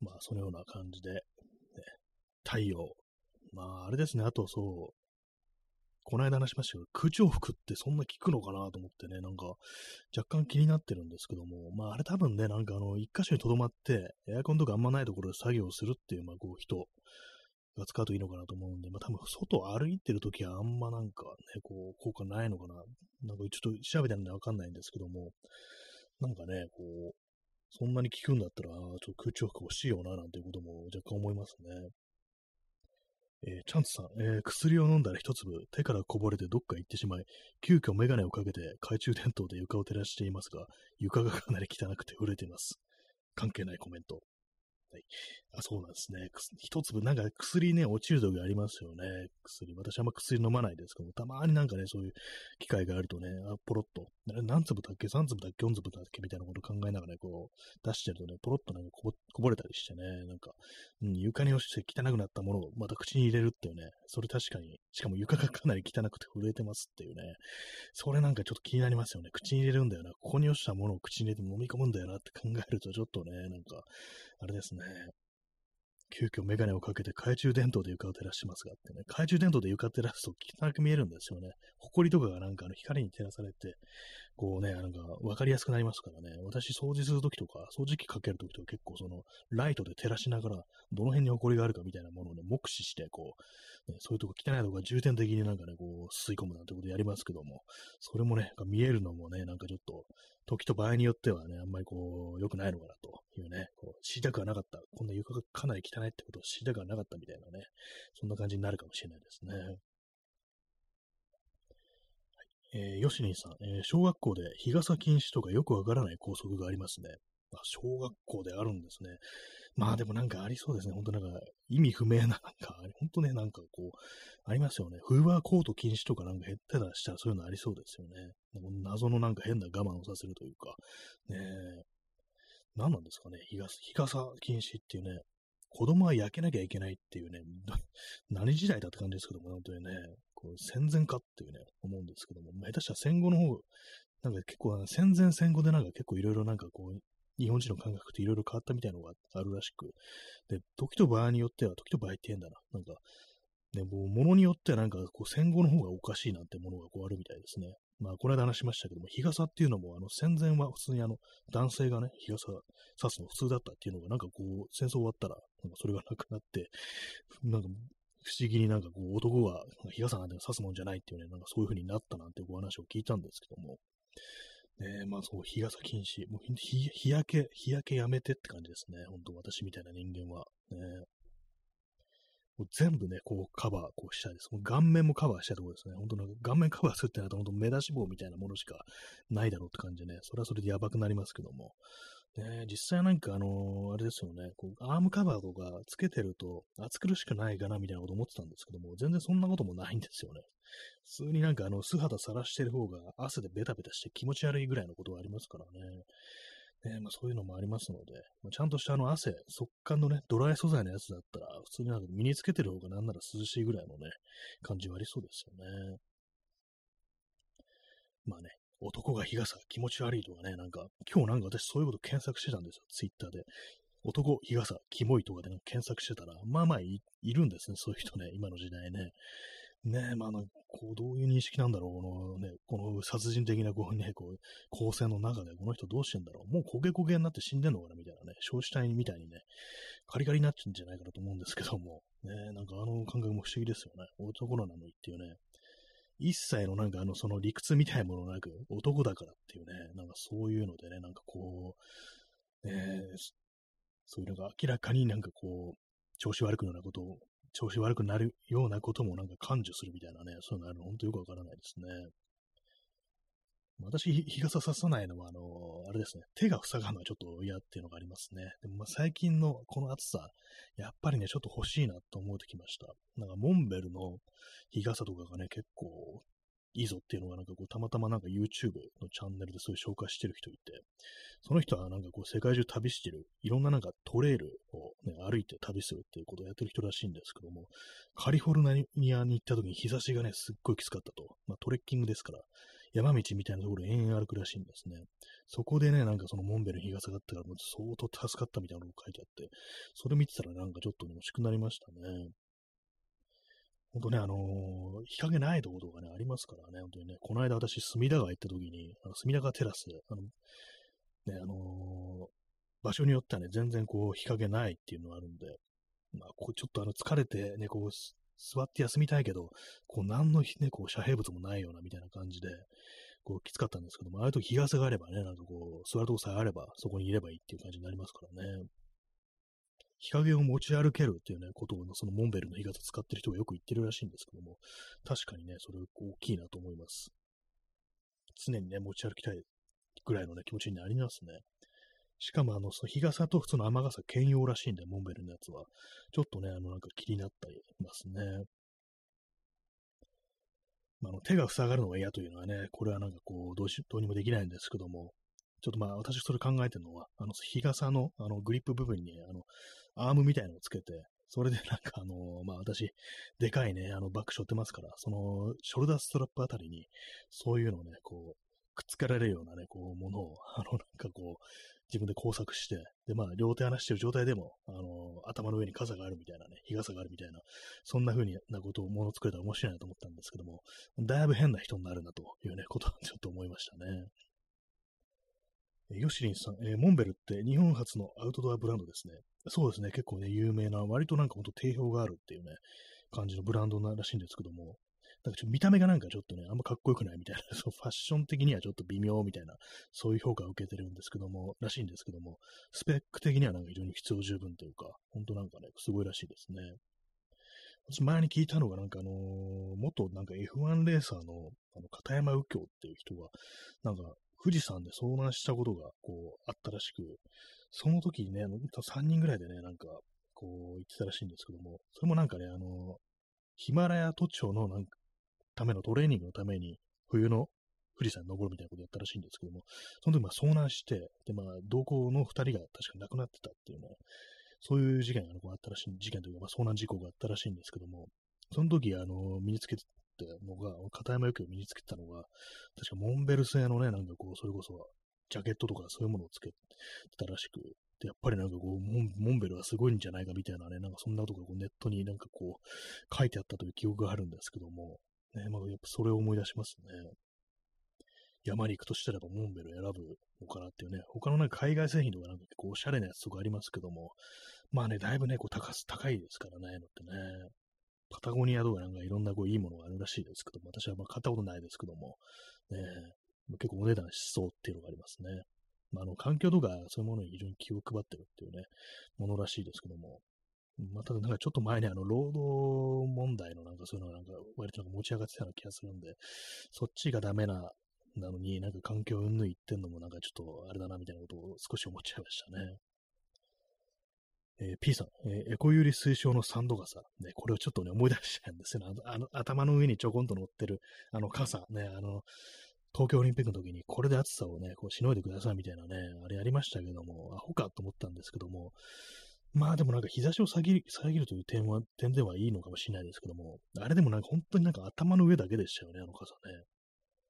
まあ、そのような感じで、ね、太陽、まあ、あれですね。あと、そう、この間話しましたけど、空調服ってそんな効くのかなと思ってね、なんか、若干気になってるんですけども、まあ、あれ多分ね、なんかあの、一箇所に留まって、エアコンとかあんまないところで作業するっていう、まあ、こう、人が使うといいのかなと思うんで、まあ、多分、外歩いてるときはあんまなんかね、こう、効果ないのかな。なんか、ちょっと調べたんでわかんないんですけども、なんかね、こう、そんなに効くんだったら、ちょっと空調服欲しいよな、なんていうことも若干思いますね。えー、チャンツさん、えー、薬を飲んだら一粒手からこぼれてどっか行ってしまい、急遽メガネをかけて懐中電灯で床を照らしていますが、床がかなり汚くて売れています。関係ないコメント。はい。あ、そうなんですね。一粒、なんか薬ね、落ちる時ありますよね。薬。私あんま薬飲まないですけども、たまになんかね、そういう機会があるとね、あポロッと、何粒だっけ ?3 粒だっけ ?4 粒だっけ？みたいなこと考えながらね、こう、出してるとね、ポロッとなんかこぼれたりしてね、なんか、うん、床に落ちて汚くなったものをまた口に入れるっていうね、それ確かに、しかも床がかなり汚くて震えてますっていうね、それなんかちょっと気になりますよね。口に入れるんだよな。ここに落ちたものを口に入れて飲み込むんだよなって考えると、ちょっとね、なんか、あれですね。急遽メガネをかけて懐中電灯で床を照らしますがってね、懐中電灯で床を照らすと汚く見えるんですよね。埃とかがなんかあの光に照らされて、こうね、なんか分かりやすくなりますからね。私掃除するときとか、掃除機かけるときとか結構そのライトで照らしながら、どの辺に埃があるかみたいなものをね、目視して、こう、ね、そういうとこ汚いとこ重点的になんかね、こう吸い込むなんてことやりますけども、それもね、見えるのもね、なんかちょっと、時と場合によってはね、あんまりこう、良くないのかなというね、こう知りたくはなかった。こんな床がかなり汚いってことを知りたくはなかったみたいなね、そんな感じになるかもしれないですね。えー、ヨシニンさん、えー、小学校で日傘禁止とかよくわからない校則がありますね。あ、小学校であるんですね。まあでもなんかありそうですね。本当なんか意味不明な、なんか、本当ね、なんかこう、ありますよね。冬はコート禁止とかなんか減ってたらしたらそういうのありそうですよね。謎のなんか変な我慢をさせるというか、ねえ、何なんですかね。日傘、日傘禁止っていうね、子供は焼けなきゃいけないっていうね、何時代だって感じですけども、本当にね、こう戦前かっていうね、思うんですけども、下手したら戦後の方、なんか結構戦前戦後でなんか結構いろいろなんかこう、日本人の感覚っていろいろ変わったみたいなのがあるらしく、で、時と場合によっては、時と場合って変だな、なんか、ね、もう物によってはなんかこう戦後の方がおかしいなんてものがこうあるみたいですね。まあ、この間話しましたけども、日傘っていうのも、あの、戦前は普通にあの、男性がね、日傘差すの普通だったっていうのが、なんかこう、戦争終わったら、なんかそれがなくなって、なんか、不思議になんかこう、男が日傘なんて差すもんじゃないっていうね、なんかそういう風になったなんてお話を聞いたんですけども、ねまあそう、日傘禁止、もう日日焼け、日焼けやめてって感じですね。本当私みたいな人間は。ねもう全部ね、こうカバーこうしたいです。もう顔面もカバーしたいところですね。本当なんか顔面カバーするってなると本当目出し棒みたいなものしかないだろうって感じでね、それはそれでやばくなりますけども。ね、実際なんかあのー、あれですよね、こうアームカバーとかつけてると暑苦しくないかなみたいなこと思ってたんですけども、全然そんなこともないんですよね。普通になんかあの素肌さらしてる方が汗でベタベタして気持ち悪いぐらいのことがありますからね。ねまあ、そういうのもありますので、まあ、ちゃんとしたあの汗、速乾のね、ドライ素材のやつだったら、普通になんか身につけてる方がなんなら涼しいぐらいのね、感じはありそうですよね。まあね、男が日傘気持ち悪いとかね、なんか、今日なんか私そういうこと検索してたんですよ、ツイッターで。男、日傘、キモいとかで、ね、検索してたら、まあまあいるんですね、そういう人ね、今の時代ね。ねえ、まあ、こう、どういう認識なんだろう、このね、この殺人的な、こうね、こう、光線の中で、この人どうしてんだろう、もう焦げ焦げになって死んでんのかな、みたいなね、焼死体みたいにね、カリカリになっちゃうんじゃないかなと思うんですけども、ねえなんかあの感覚も不思議ですよね。男なのにっていうね、一切のなんかあの、その理屈みたいなものなく、男だからっていうね、なんかそういうのでね、なんかこう、ねそういうのが明らかになんかこう、調子悪くなることを調子悪くなるようなこともなんか感受するみたいなね、そういうのあるの本当よくわからないですね。私、日傘ささないのは、あの、あれですね、手が塞がるのはちょっと嫌っていうのがありますね。でもまあ最近のこの暑さ、やっぱりね、ちょっと欲しいなと思ってきました。なんか、モンベルの日傘とかがね、結構いいぞっていうのがなんかこう、たまたまなんか YouTube のチャンネルでそういう紹介してる人いて、その人はなんかこう、世界中旅してる、いろんななんかトレイルをね、歩いて旅するっていうことをやってる人らしいんですけども、カリフォルニアに行った時に日差しがね、すっごいきつかったと。まあトレッキングですから、山道みたいなところ延々歩くらしいんですね。そこでね、なんかそのモンベルに日が下がったから、もう相当助かったみたいなのが書いてあって、それ見てたらなんかちょっとね、欲しくなりましたね。本当ね、あのー、日陰ないところがね、ありますからね、本当にね、この間私、隅田川行った時に、あの隅田川テラス、あの、ね、あのー、場所によってはね、全然こう、日陰ないっていうのがあるんで、まあ、こう、ちょっとあの、疲れてね、こう、座って休みたいけど、こう、何のね、こう、遮蔽物もないようなみたいな感じで、こう、きつかったんですけども、ああいう時日傘があればね、なんかこう、座るとこさえあれば、そこにいればいいっていう感じになりますからね。日陰を持ち歩けるっていうね、ことを、そのモンベルの日傘使ってる人がよく言ってるらしいんですけども、確かにね、それ大きいなと思います。常にね、持ち歩きたいぐらいのね、気持ちになりますね。しかも、あの、その日傘と普通の雨傘兼用らしいんで、モンベルのやつは。ちょっとね、あの、なんか気になったりますね。まあ、の手が塞がるのが嫌というのはね、これはなんかこう、どうし、どうにもできないんですけども、ちょっとまあ、私それ考えてるのは、あの、日傘の、あの、グリップ部分に、あの、アームみたいのをつけて、それでなんかあの、まあ私、でかいね、あのバッグ背負ってますから、その、ショルダーストラップあたりに、そういうのをね、こう、くっつけられるようなね、こう、ものを、あの、なんかこう、自分で工作して、で、まあ、両手離してる状態でも、あの、頭の上に傘があるみたいなね、日傘があるみたいな、そんな風になことをもの作れたら面白いなと思ったんですけども、だいぶ変な人になるなというね、ことはちょっと思いましたね。ヨシリンさん、えー、モンベルって日本初のアウトドアブランドですね。そうですね、結構ね、有名な、割となんかほんと定評があるっていうね、感じのブランドならしいんですけども、なんかちょっと見た目がなんかちょっとね、あんまかっこよくないみたいな、そファッション的にはちょっと微妙みたいな、そういう評価を受けてるんですけども、らしいんですけども、スペック的にはなんか非常に必要十分というか、ほんとなんかね、すごいらしいですね。私前に聞いたのがなんかあのー、元なんか F1 レーサーのあの片山右京っていう人が、なんか富士山で遭難したことが、こう、あったらしく、その時にね、3人ぐらいでね、なんか、こう、言ってたらしいんですけども、それもなんかね、あの、ヒマラヤ都庁のなんか、ためのトレーニングのために、冬の富士山に登るみたいなことやったらしいんですけども、その時まあ遭難して、で、まあ、同行の2人が確か亡くなってたっていうね、そういう事件があったらしい、事件というか、遭難事故があったらしいんですけども、その時、あの、身につけてたのが、片山由紀を身につけてたのが、確かモンベル製のね、なんかこう、それこそ、ジャケットとかそういうものをつけてたらしく、で、やっぱりなんかこう、モンベルはすごいんじゃないかみたいなね、なんかそんなことがこうネットになんかこう、書いてあったという記憶があるんですけども、ね、まあ、やっぱそれを思い出しますね。山に行くとしたらやっぱモンベル選ぶのかなっていうね、他のなんか海外製品とかなんか結構おしゃれなやつとかありますけども、まあね、だいぶね、こう高高いですからね、のってね。パタゴニアとかなんかいろんなこういいものがあるらしいですけども、私はまあ買ったことないですけども、ね、結構お値段しそうっていうのがありますね。まあ、あの環境とかそういうものに非常に気を配ってるっていうね、ものらしいですけども、まあ、ただなんかちょっと前にあの、労働問題のなんかそういうのがなんか割となんか持ち上がってたような気がするんで、そっちがダメな、なのになんか環境云々言ってんのもなんかちょっとあれだなみたいなことを少し思っちゃいましたね。えー、P さん、えー、エコユリ推奨のサンド傘。ね、これをちょっとね、思い出しちゃうんですよね。あの、頭の上にちょこんと乗ってる、あの傘、ね、あの、東京オリンピックの時にこれで暑さをね、こうしのいでくださいみたいなね、あれやりましたけども、アホかと思ったんですけども、まあでもなんか日差しを遮る遮るという点は、点ではいいのかもしれないですけども、あれでもなんか本当になんか頭の上だけでしたよね、あの傘ね。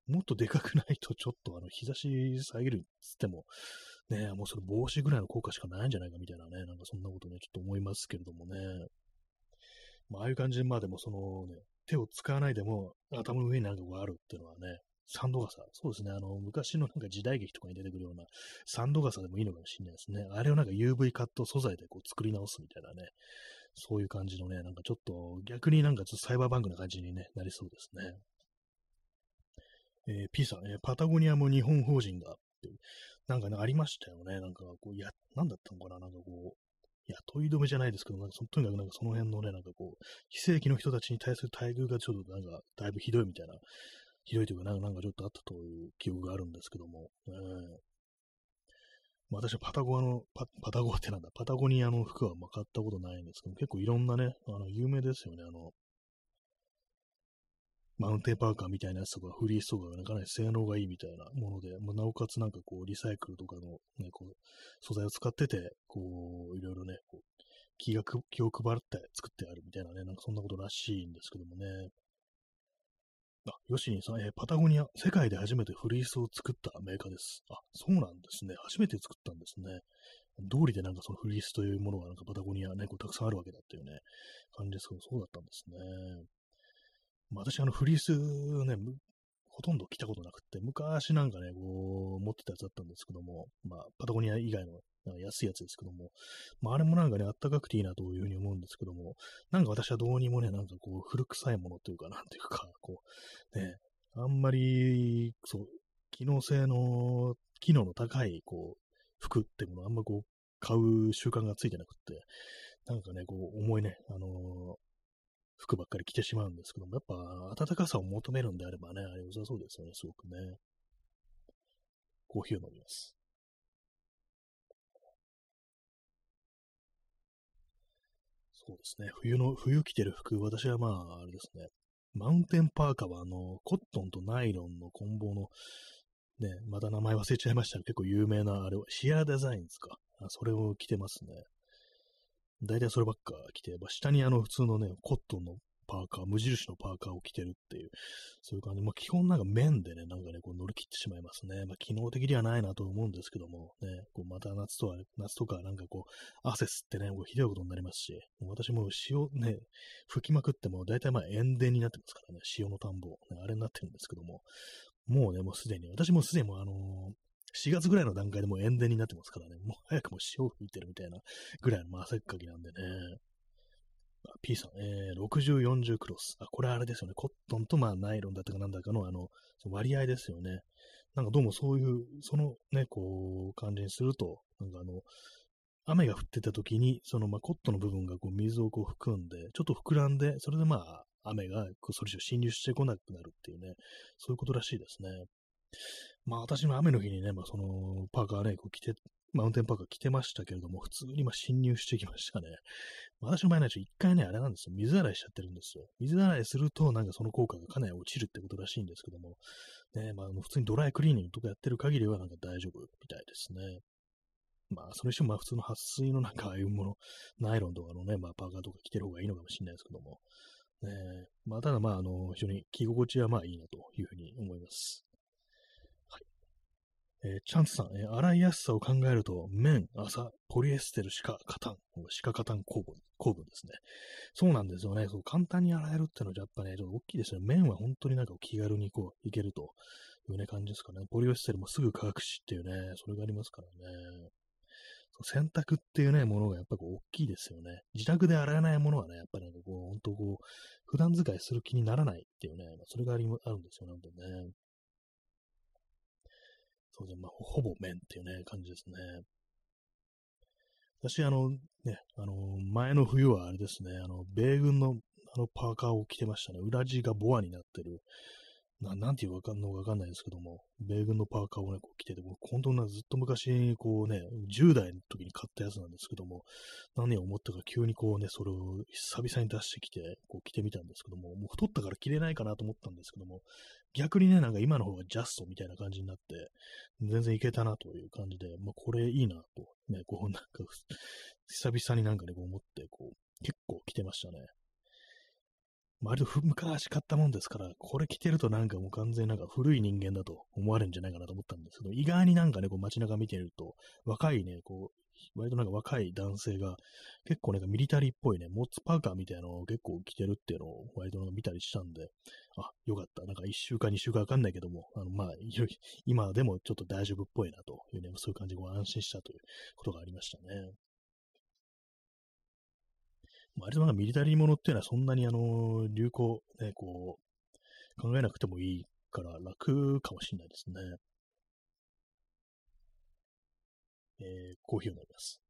もっとでかくないとちょっとあの日差し遮るっつっても、ね、もうそれ帽子ぐらいの効果しかないんじゃないかみたいなね、なんかそんなことね、ちょっと思いますけれどもね。まあ、ああいう感じで、まあでもそのね、手を使わないでも頭の上になんかがあるっていうのはね、サンド傘。そうですね。あの、昔のなんか時代劇とかに出てくるようなサンド傘でもいいのかもしれないですね。あれをなんか UV カット素材でこう作り直すみたいなね。そういう感じのね、なんかちょっと逆になんかちょっとサイバーバンクな感じに、ね、なりそうですね。えー、P さん、えー、パタゴニアも日本法人がって、なんか、ね、ありましたよね。なんかこう、や、なんだったのかな？なんかこう、雇い止めじゃないですけど、なんかとにかくなんかその辺のね、なんかこう、非正規の人たちに対する待遇がちょっとなんか、だいぶひどいみたいなひどいというか、なんかちょっとあったという記憶があるんですけども、えー、まあ、私はパタゴアのパ、パタゴアってなんだ、パタゴニアの服はま買ったことないんですけど、結構いろんなね、あの、有名ですよね、あの、マウンテンパーカーみたいなやつとか、フリースとかが、ね、かなり性能がいいみたいなもので、まあ、なおかつなんかこう、リサイクルとかのね、こう、素材を使ってて、こう、いろいろね、こう気が気を配って作ってあるみたいなね、なんかそんなことらしいんですけどもね。あ、ヨシニさん、えー、パタゴニア、世界で初めてフリースを作ったメーカーです。あ、そうなんですね。初めて作ったんですね。通りでなんかそのフリースというものがなんかパタゴニアね、こうたくさんあるわけだっていうね、感じですけど、そうだったんですね。まあ、私、あの、フリースね、ほとんど着たことなくて、昔なんかね、こう、持ってたやつだったんですけども、まあ、パタゴニア以外の安いやつですけども、まあ、あれもなんかね、あったかくていいなというふうに思うんですけども、なんか私はどうにもね、なんかこう、古臭いものというか、なんていうか、こう、ね、あんまり、そう、機能性の、機能の高い、こう、服っていうものあんまこう、買う習慣がついてなくって、なんかね、こう、重いね、あのー、服ばっかり着てしまうんですけども、やっぱ暖かさを求めるんであればね、あれ良さそうですよね、すごくね。コーヒーを飲みます。そうですね。冬の、冬着てる服、私はまあ、あれですね。マウンテンパーカーは、あの、コットンとナイロンの混紡の、ね、また名前忘れちゃいましたけど結構有名な、あれ、シアーデザインですか。あそれを着てますね。大体そればっか着て、ま、下にあの普通のね、コットンのパーカー、無印のパーカーを着てるっていう、そういう感じ。まあ、基本なんか面でね、なんかね、こう乗り切ってしまいますね。まあ、機能的ではないなと思うんですけども、ね、こうまた夏とは、夏とかなんかこう、汗吸ってね、こうひどいことになりますし、も私も塩ね、吹きまくっても、大体まあ塩田になってますからね、塩の田んぼ、ね、あれになってるんですけども、もうね、もうすでに、私もすでにもあのー4月ぐらいの段階でもう塩田になってますからね、もう早くも塩吹いてるみたいなぐらいの汗っかきなんでね、P さん、えー、60、40クロス。あ、これあれですよね。コットンとまあナイロンだったかなんだかのあの、割合ですよね。なんかどうもそういう、そのね、こう、感じにすると、なんかあの、雨が降ってた時に、そのまあコットンの部分がこう水をこう含んで、ちょっと膨らんで、それでまあ雨がこうそれ以上侵入してこなくなるっていうね、そういうことらしいですね。まあ私も雨の日にね、まあそのパーカーね、こう着て、マウンテンパーカー着てましたけれども、普通にまあ侵入してきましたね。私の場合ね、一回ね、あれなんですよ。水洗いしちゃってるんですよ。水洗いすると、なんかその効果がかなり落ちるってことらしいんですけども、ね、まあ、普通にドライクリーニングとかやってる限りはなんか大丈夫みたいですね。まあ、それにしてもまあ普通の撥水のなんかああいうもの、ナイロンとかのね、まあパーカーとか着てる方がいいのかもしれないですけども、ね、まあただまあ、あの、非常に着心地はまあいいなというふうに思います。えー、チャンツさん、えー、洗いやすさを考えると、綿、麻、ポリエステル、シカ、カタン、シカカタン構文、構文ですね。そうなんですよね。そう簡単に洗えるってのはやっぱね、ちょっと大きいですよね。綿は本当になんか気軽にこう、いけるというね、感じですかね。ポリエステルもすぐ乾くしっていうね、それがありますからね。洗濯っていうね、ものがやっぱこう大きいですよね。自宅で洗えないものはね、やっぱりなんかこう、本当こう、普段使いする気にならないっていうね、まあ、それがありあるんですよね、本当にね。そうですね、まあ、ほぼ麺っていうね、感じですね。私、あの、ね、あの、前の冬はあれですね、あの、米軍のあのパーカーを着てましたね。裏地がボアになってる、ななんていうかんのかわかんないですけども、米軍のパーカーをね、こう着てて、僕、本当なずっと昔、こうね、10代の時に買ったやつなんですけども、何を思ったか急にこうね、それを久々に出してきて、こう着てみたんですけども、もう太ったから着れないかなと思ったんですけども、逆にね、なんか今の方がジャストみたいな感じになって、全然いけたなという感じで、まあこれいいなと、ね、こうなんか、久々になんかね、こう思って、こう、結構着てましたね。割と昔買ったもんですから、これ着てるとなんかもう完全になんか古い人間だと思われるんじゃないかなと思ったんですけど、意外になんかね、こう街中見てると、若いね、こう、割となんか若い男性が、結構なんかミリタリーっぽいね、モッツパーカーみたいなのを結構着てるっていうのを割となんか見たりしたんで、あ、よかった。なんか一週間、二週間わかんないけども、あの、まあ、今でもちょっと大丈夫っぽいなというね、そういう感じで安心したということがありましたね。割となんかミリタリーものっていうのはそんなにあの、流行、ね、こう、考えなくてもいいから楽かもしれないですね。えー、コーヒーを飲みます。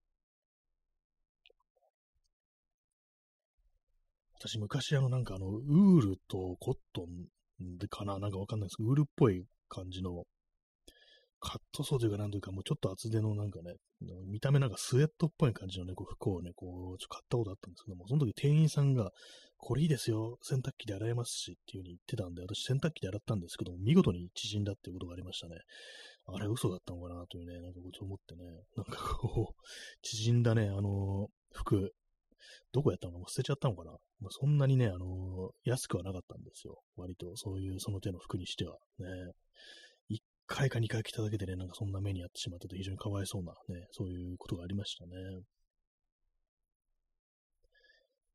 私昔あのなんかあの、ウールとコットンでかななんかわかんないですけど、ウールっぽい感じのカットソーというか、なんというか、もうちょっと厚手のなんかね、見た目なんかスウェットっぽい感じのね、こう服をね、こう、ちょっと買ったことあったんですけども、その時店員さんが、これいいですよ、洗濯機で洗えますしっていう風に言ってたんで、私洗濯機で洗ったんですけども、見事に縮んだっていうことがありましたね。あれ嘘だったのかなというね、なんかこう思ってね、なんかこう、縮んだね、あの服、どこやったのか捨てちゃったのかな、まあ、そんなにね、あの安くはなかったんですよ。割と、そういうその手の服にしては。ね。回か2回来ただけでね、なんかそんな目に遭ってしまったと非常にかわいそうなね、そういうことがありましたね。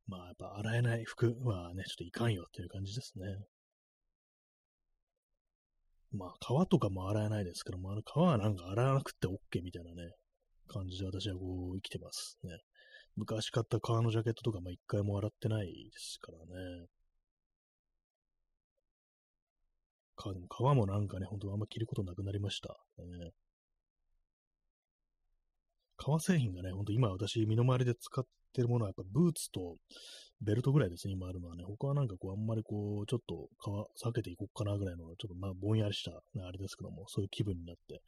まあ、やっぱ洗えない服はね、ちょっといかんよっていう感じですね。まあ、皮とかも洗えないですけども、あの皮はなんか洗わなくて OK みたいなね、感じで私はこう生きてますね。昔買った革のジャケットとかも一回も洗ってないですからね。皮でも皮もなんかね、ほんとあんま着ることなくなりました。ね、革製品がね、ほんと今私身の回りで使ってるものはやっぱブーツとベルトぐらいですね、今あるのはね。他はなんかこうあんまりこう、ちょっと皮避けていこうかなぐらいの、ちょっとまあぼんやりした、あれですけども、そういう気分になって、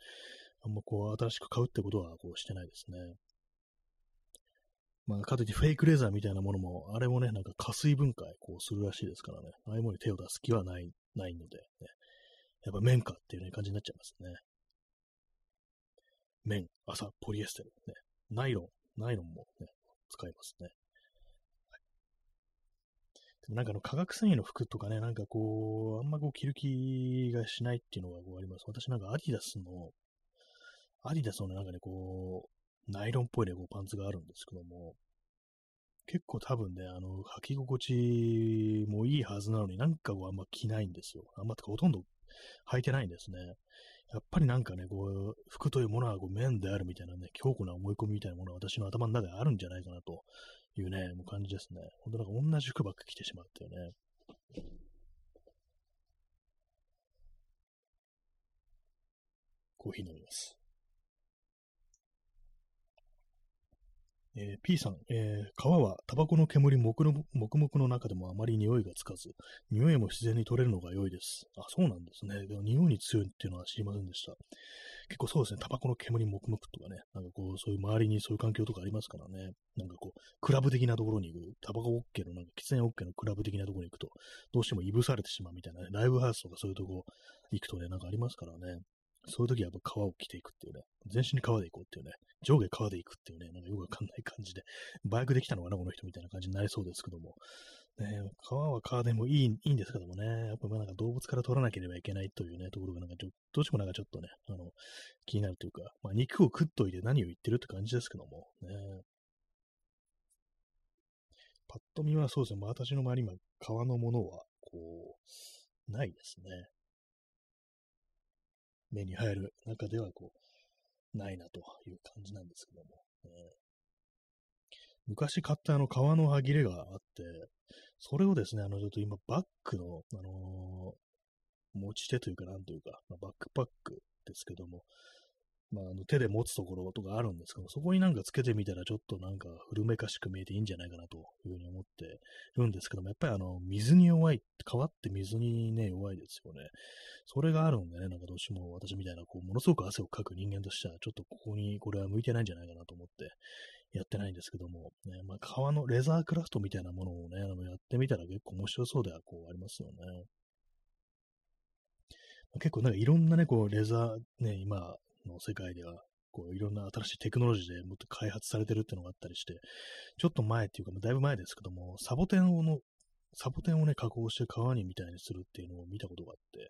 あんまこう新しく買うってことはこうしてないですね。まあ、かといってフェイクレザーみたいなものも、あれもね、なんか加水分解こうするらしいですからね。ああいうものに手を出す気はない、ないので、ね、やっぱ綿かっていうね、感じになっちゃいますね。綿、麻、ポリエステル、ね。ナイロン、ナイロンもね、使いますね。はい、でもなんかあの化学繊維の服とかね、なんかこう、あんまこう着る気がしないっていうのがこうあります。私なんかアディダスの、アディダスのなんかね、こう、ナイロンっぽいね、こうパンツがあるんですけども、結構多分ね、あの、履き心地もいいはずなのになんかこうあんま着ないんですよ。あんまとか、ほとんど履いてないんですね。やっぱりなんかね、こう、服というものはこう面であるみたいなね、強固な思い込みみたいなものは私の頭の中であるんじゃないかなというね、もう感じですね。本当なんか同じ服ばっか着てしまったよね。コーヒー飲みます。えー、P さん、えー、川はタバコの煙もくの黙々の中でもあまり匂いがつかず、匂いも自然に取れるのが良いです。あ、そうなんですね。でも匂いに強いっていうのは知りませんでした。結構そうですね、タバコの煙もくもくとかね、なんかこう、そういう周りにそういう環境とかありますからね、なんかこう、クラブ的なところに行く、タバコ OK の、なんか喫煙 OK のクラブ的なところに行くと、どうしてもいぶされてしまうみたいなね、ライブハウスとかそういうとこ行くとね、なんかありますからね、そういう時はやっぱ川を着ていくっていうね、全身に川で行こうっていうね、上下川で行くっていうね、なんかよくわかんない感じで、バイクできたのかな、この人みたいな感じになりそうですけども、ね、川は川でもいいいいんですけどもね、やっぱなんか動物から取らなければいけないというね、ところがなんかちょどうしてもなんかちょっとね、あの、気になるというか、まあ肉を食っといて何を言ってるって感じですけども、ね。パッと見はそうですね、私の周り今、川のものは、こう、ないですね。目に入る中では、こう、ないなという感じなんですけども。ね、昔買ったあの革の歯切れがあって、それをですね、あの、ちょっと今、バッグの、あのー、持ち手というか、なんというか、まあ、バックパックですけども、まあ、あの手で持つところとかあるんですけど、そこになんかつけてみたらちょっとなんか古めかしく見えていいんじゃないかなというふうに思ってるんですけども、やっぱりあの、水に弱い、川って水にね、弱いですよね。それがあるんでね、なんかどうしても私みたいな、こう、ものすごく汗をかく人間としては、ちょっとここにこれは向いてないんじゃないかなと思ってやってないんですけども、ね、まあ、革のレザークラフトみたいなものをね、あのやってみたら結構面白そうではこうありますよね。結構なんかいろんなね、こう、レザー、ね、今の世界ではこういろんな新しいテクノロジーでもっと開発されてるっていうのがあったりして、ちょっと前っていうか、だいぶ前ですけども、サボテンをの、サボテンをね、加工して川にみたいにするっていうのを見たことがあって、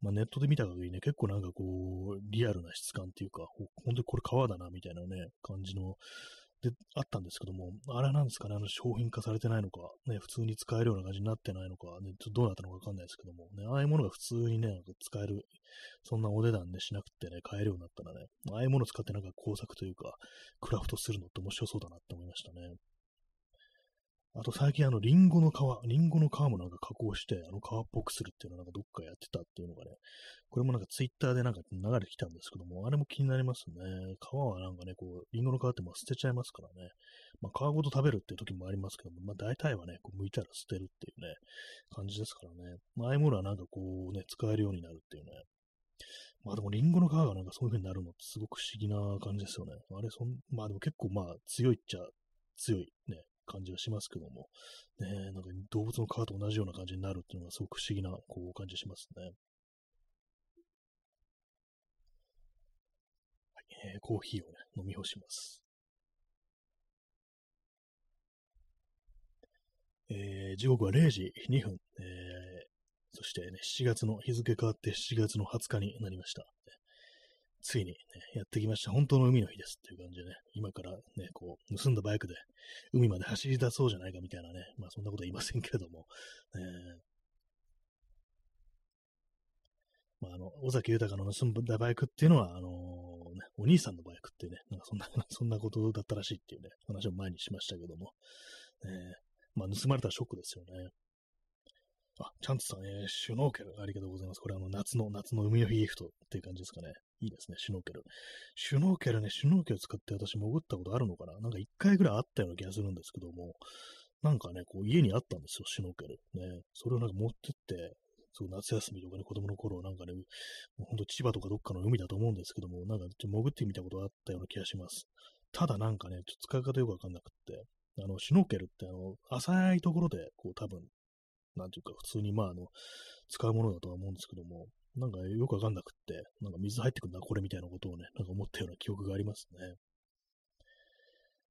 まあ、ネットで見た限りね、結構なんかこう、リアルな質感っていうか、本当にこれ川だなみたいなね、感じので、あったんですけども、あれなんですかね、あの商品化されてないのか、ね、普通に使えるような感じになってないのか、ね、どうなったのかわかんないですけども、ね、ああいうものが普通にね、なんか使える、そんなお値段でしなくてね、買えるようになったらね、ああいうものを使ってなんか工作というか、クラフトするのって面白そうだなって思いましたね。あと最近あの、リンゴの皮、リンゴの皮もなんか加工して、あの皮っぽくするっていうのはなんかどっかやってたっていうのがね、これもなんかツイッターでなんか流れてきたんですけども、あれも気になりますね。皮はなんかね、こう、リンゴの皮ってまあ捨てちゃいますからね。まあ皮ごと食べるっていう時もありますけども、まあ大体はね、こう剥いたら捨てるっていうね、感じですからね。まあああいうものはなんかこうね、使えるようになるっていうね。まあでもリンゴの皮がなんかそういう風になるのってすごく不思議な感じですよね。あれ、そん、まあでも結構まあ強いっちゃ強いね、感じがしますけども、ね、なんか動物の皮と同じような感じになるっていうのがすごく不思議なこう感じがしますね。はい、えー、コーヒーをね、飲み干します。えー、時刻は0時2分、えー、そしてね、7月の、日付変わって7月の20日になりました。ついに、ね、やってきました。本当の海の日ですっていう感じでね、今からね、こう、盗んだバイクで海まで走り出そうじゃないかみたいなね、まあそんなことは言いませんけれども、えー、まあ、あの、尾崎豊の盗んだバイクっていうのは、あのー、ね、お兄さんのバイクってね、なんかそんな、そんなことだったらしいっていうね、話を前にしましたけども、えー、まあ、盗まれたらショックですよね。あ、チャンツさん、えー、シュノーケル、ありがとうございます。これ、あの、夏の、夏の海の日ギフトっていう感じですかね。いいですね、シュノーケル。シュノーケルね、シュノーケル使って私潜ったことあるのかな？なんか一回ぐらいあったような気がするんですけども、なんかね、こう家にあったんですよ、シュノーケル。ね、それをなんか持ってって、そう夏休みとかね、子供の頃なんかね、もうほんと千葉とかどっかの海だと思うんですけども、なんかちょっと潜ってみたことあったような気がします。ただなんかね、ちょっと使い方よくわかんなくって、あの、シュノーケルってあの、浅いところで、こう多分、なんていうか、普通にまあ、あの、使うものだとは思うんですけども、なんかよくわかんなくって、なんか水入ってくんだ、これみたいなことをね、なんか思ったような記憶がありますね。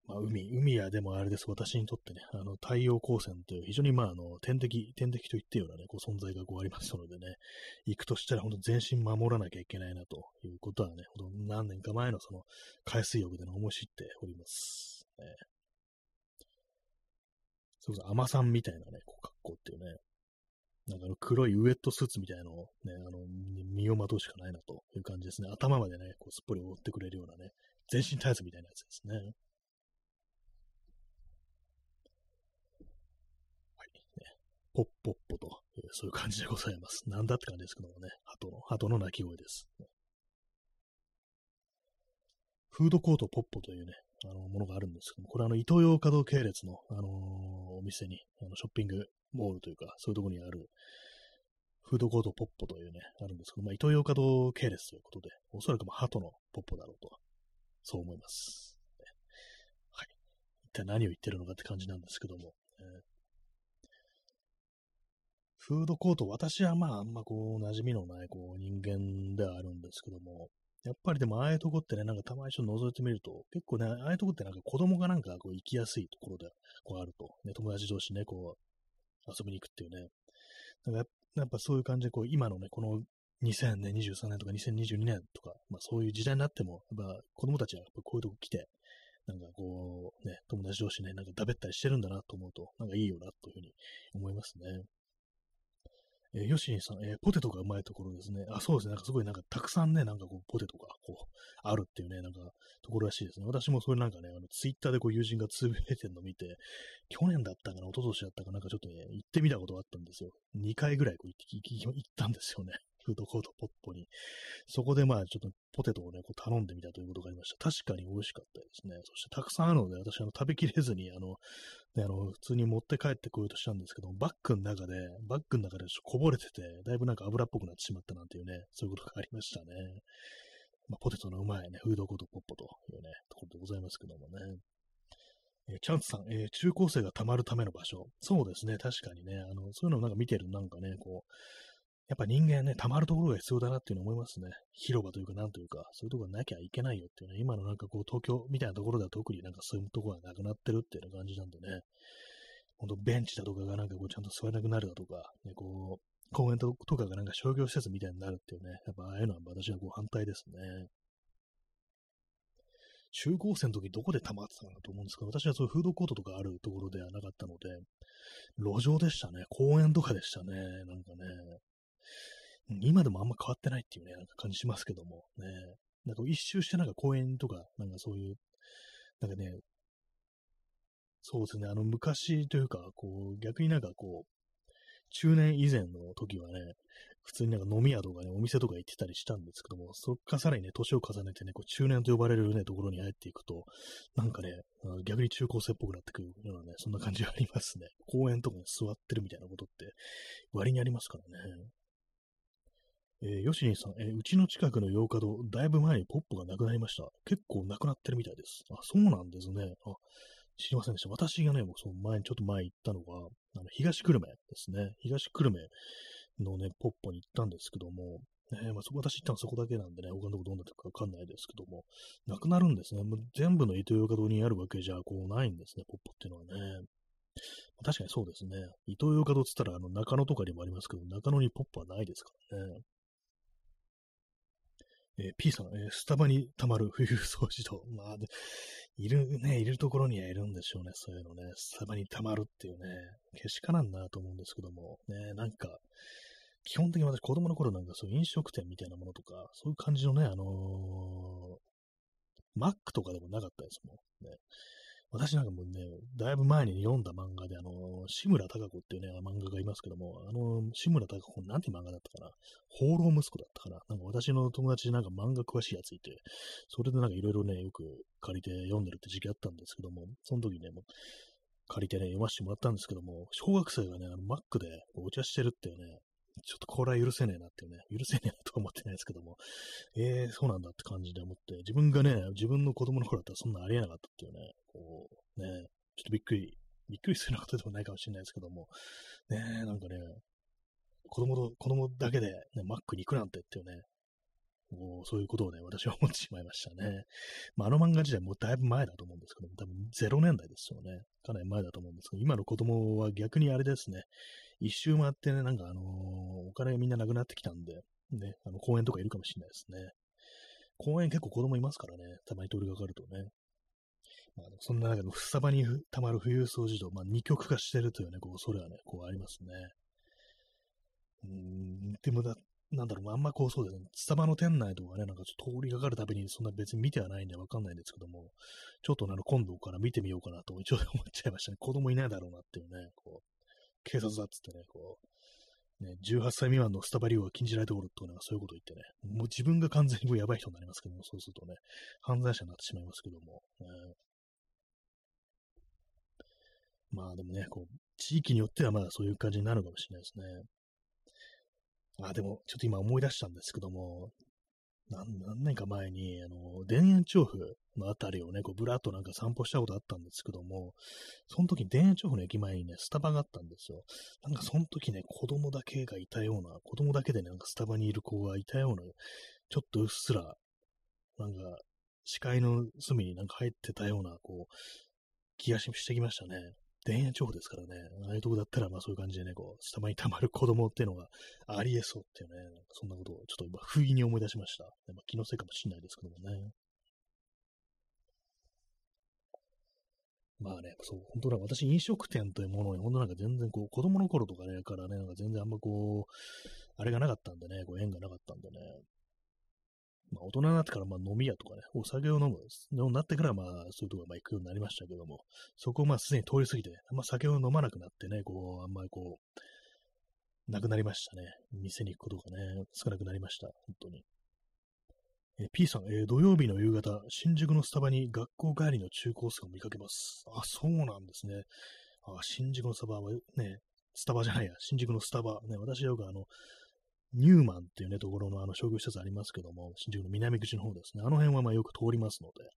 まあ、海、海やでもあれです、私にとってね、あの、太陽光線という非常にまあ、あの、天敵、天敵と言ってようなね、こう存在がこうありますのでね、行くとしたら本当全身守らなきゃいけないなということはね、ほんと何年か前のその海水浴での思い知っております。ね、そうそう、甘さんみたいなね、こう格好っていうね、なんかあの黒いウエットスーツみたいなのをね、あの、身をまとうしかないなという感じですね。頭までね、こうすっぽり覆ってくれるようなね、全身タイツみたいなやつですね。はい。ね、ポッポッポという、そういう感じでございます。なんだって感じですけどもね、鳩の、鳩の鳴き声です。フードコートポッポというね、あの、ものがあるんですけども、これあの、イトーヨーカドー系列の、あのーお店に、あの、ショッピングモールというか、そういうところにある、フードコートポッポというね、あるんですけど、まあ、イトーヨーカドー系列ということで、おそらくもハトのポッポだろうと、そう思います。はい。一体何を言ってるのかって感じなんですけども、えーフードコート、私はまあ、あんまこう、馴染みのない、こう、人間ではあるんですけども、やっぱりでも、ああいうとこってね、なんかたまにちょっと覗いてみると、結構ね、ああいうとこってなんか子供がなんかこう行きやすいところで、こうあると。ね、友達同士ね、こう、遊びに行くっていうね。なんかやっぱそういう感じで、こう、今のね、この2023年とか2022年とか、まあそういう時代になっても、やっぱ子供たちはやっぱこういうとこ来て、なんかこう、ね、友達同士ね、なんかだべったりしてるんだなと思うと、なんかいいよな、というふうに思いますね。えー、ヨシニさん、えー、ポテトがうまいところですね。あ、そうですね。なんかすごいなんかたくさんね、なんかこう、ポテトがこう、あるっていうね、なんか、ところらしいですね。私もそれなんかね、あの、ツイッターでこう、友人がつぶれてるの見て、去年だったかな、一昨年だったかなんかちょっとね、行ってみたことがあったんですよ。2回ぐらいこう行って行ったんですよね。フードコートポッポに。そこでまあちょっとポテトをね、こう頼んでみたということがありました。確かに美味しかったですね。そしてたくさんあるので、私あの食べきれずに、あの、ね、あの、普通に持って帰ってこようとしたんですけどバッグの中で、バッグの中でこぼれてて、だいぶなんか油っぽくなってしまったなんていうね、そういうことがありましたね。まあ、ポテトのうまいね、フードコートポッポというね、ところでございますけどもね。え、チャンスさん、えー、中高生が溜まるための場所。そうですね、確かにね、あの、そういうのをなんか見てるなんかね、こう、やっぱ人間ね、溜まるところが必要だなっていうのを思いますね。広場というか、なんというか、そういうところがなきゃいけないよっていうね、今のなんかこう、東京みたいなところでは特になんかそういうところがなくなってるっていう感じなんでね、ほんとベンチだとかがなんかこう、ちゃんと座れなくなるだとか、ね、こう、公園とかがなんか商業施設みたいになるっていうね、やっぱああいうのは私はこう反対ですね。中高生の時どこで溜まってたかなと思うんですけど、私はそういうフードコートとかあるところではなかったので、路上でしたね。公園とかでしたね。なんかね。今でもあんま変わってないっていうね、なんか感じしますけども、ね。なんか一周してなんか公園とか、なんかそういう、なんかね、そうですね、あの昔というか、こう、逆になんかこう、中年以前の時はね、普通になんか飲み屋とかね、お店とか行ってたりしたんですけども、そっからさらにね、年を重ねてね、こう中年と呼ばれるね、ところに入っていくと、なんかね、逆に中高生っぽくなってくるようなね、そんな感じがありますね。公園とかに座ってるみたいなことって割にありますからね。えー、ヨシニさん、えー、うちの近くの洋華堂、だいぶ前にポップがなくなりました。結構なくなってるみたいです。あ、そうなんですね。あ、知りませんでした。私がね、もうその前に、ちょっと前行ったのが、あの東久留米ですね。東久留米のね、ポッポに行ったんですけども、えー、まあ、私行ったのそこだけなんでね、他のとこどんなとかわかんないですけども、なくなるんですね。もう全部のイトーヨーカ堂にあるわけじゃ、こうないんですね、ポッポっていうのはね。確かにそうですね。イトーヨーカ堂って言ったら、あの、中野とかにもありますけど、中野にポップはないですからね。えー、P さん、えー、スタバに溜まる冬掃除と、まあ、いるね、いるところにはいるんでしょうね、そういうのね、スタバに溜まるっていうね、けしからんなと思うんですけども、ね、なんか、基本的に私子供の頃なんかそう飲食店みたいなものとか、そういう感じのね、あのー、マックとかでもなかったですもんね。私なんかもうね、だいぶ前に読んだ漫画で、あの、志村貴子っていうね、漫画がいますけども、あの、志村貴子、なんて漫画だったかな？放浪息子だったかな？なんか私の友達でなんか漫画詳しいやついて、それでなんかいろいろね、よく借りて読んでるって時期あったんですけども、その時ね、もう借りてね、読ませてもらったんですけども、小学生がね、あの、マックでお茶してるっていうね、ちょっとこれは許せねえなっていうね、許せねえなとは思ってないですけども、えー、そうなんだって感じで思って、自分がね、自分の子供の頃だったらそんなありえなかったっていうね、こう、ね、ちょっとびっくり、びっくりするようなことでもないかもしれないですけども、ね、なんかね、子供と、子供だけで、ね、マックに行くなんてっていうね、もうそういうことをね、私は思ってしまいましたね。まあ、あの漫画自体もうだいぶ前だと思うんですけども、多分0年代ですよね。かなり前だと思うんですけど、今の子供は逆にあれですね、一周回ってね、なんかあのー、お金がみんななくなってきたんで、ね、あの公園とかいるかもしれないですね。公園結構子供いますからね、たまに通りかかるとね。まあ、そんな中で、スタバに溜まる富裕層児童、まあ、二極化してるというね、こう、それはね、こうありますね。うん、でもだ、なんだろう、あんまこうそうですね、スタバの店内とかね、なんかちょっと通りかかるたびに、そんな別に見てはないんでわかんないんですけども、ちょっとあの、今度から見てみようかなと、一応 思っちゃいましたね。子供いないだろうなっていうね、こう、警察だっつってね、こう、ね、18歳未満のスタバ利用が禁じられておるとか、そういうこと言ってね、もう自分が完全にもうやばい人になりますけども、そうするとね、犯罪者になってしまいますけども、ね、まあでもね、こう、地域によってはまあそういう感じになるかもしれないですね。あ、でも、ちょっと今思い出したんですけども、何年か前に、あの、田園調布のあたりをね、こう、ぶらっとなんか散歩したことあったんですけども、その時に田園調布の駅前にね、スタバがあったんですよ。なんかその時ね、子供だけがいたような、子供だけでね、なんかスタバにいる子がいたような、ちょっとうっすら、なんか、視界の隅になんか入ってたような、こう、気がしてきましたね。田園調布ですからね、ああいうとこだったら、まあそういう感じでね、こう、スタバに溜まる子供っていうのがありえそうっていうね、んそんなことをちょっと今、不意に思い出しました。まあ、気のせいかもしれないですけどもね。まあね、そう、本当だ、私、飲食店というものに、本当なんか全然こう、子供の頃とかね、からね、なんか全然あんまこう、あれがなかったんでね、こう、縁がなかったんでね、まあ、大人になってからまあ飲み屋とかね、お酒を飲むようになってからまあそういうところま行くようになりましたけども、そこをまあすでに通り過ぎて、あんま酒を飲まなくなってね、こう、あんまりこう、なくなりましたね。店に行くことがね、少なくなりました。本当に。え P さん、えー、土曜日の夕方、新宿のスタバに学校帰りの中高生を見かけます。あ、そうなんですね。あ、新宿のスタバはね、スタバじゃないや、新宿のスタバ。ね、私よくあの、ニューマンっていうね、ところのあの商業施設ありますけども、新宿の南口の方ですね。あの辺はまあよく通りますので、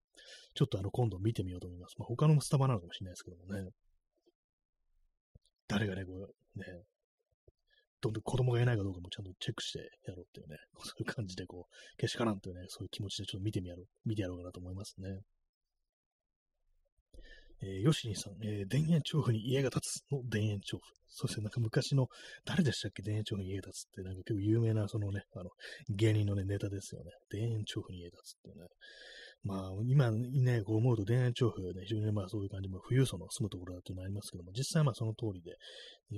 ちょっとあの今度見てみようと思います。まあ他のスタバなのかもしれないですけどもね。誰がね、こう、ね、どんどん子供がいないかどうかもちゃんとチェックしてやろうっていうね、そういう感じでこう、けしからんというね、そういう気持ちでちょっと見てみやろう、見てやろうかなと思いますね。えー、ヨシニさん、えー、田園調布に家が建つの田園調布。そうですね、なんか昔の、誰でしたっけ田園調布に家が建つって、なんか結構有名な、そのね、あの、芸人のね、ネタですよね。田園調布に家が建つってね。まあ、今ね、こう思うと田園調布ね、非常にまあそういう感じ、まあ、富裕層の住むところだっていうのありますけども、実際まあその通りで、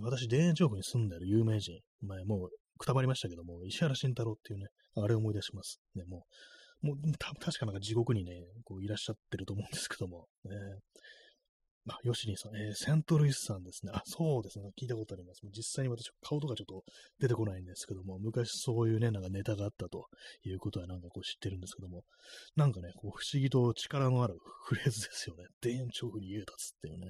私、田園調布に住んでる有名人、まあもうくたばりましたけども、石原慎太郎っていうね、あれを思い出します。ね、もう、もう、た確かなんか地獄にね、こういらっしゃってると思うんですけども、ね、あ、ヨシニさん、えー、セントルイスさんですね。あ、そうですね。聞いたことあります。実際に私、顔とかちょっと出てこないんですけども、昔そういうね、なんかネタがあったということはなんかこう知ってるんですけども、なんかね、こう不思議と力のある フレーズですよね。田園調布に家立つっていうね。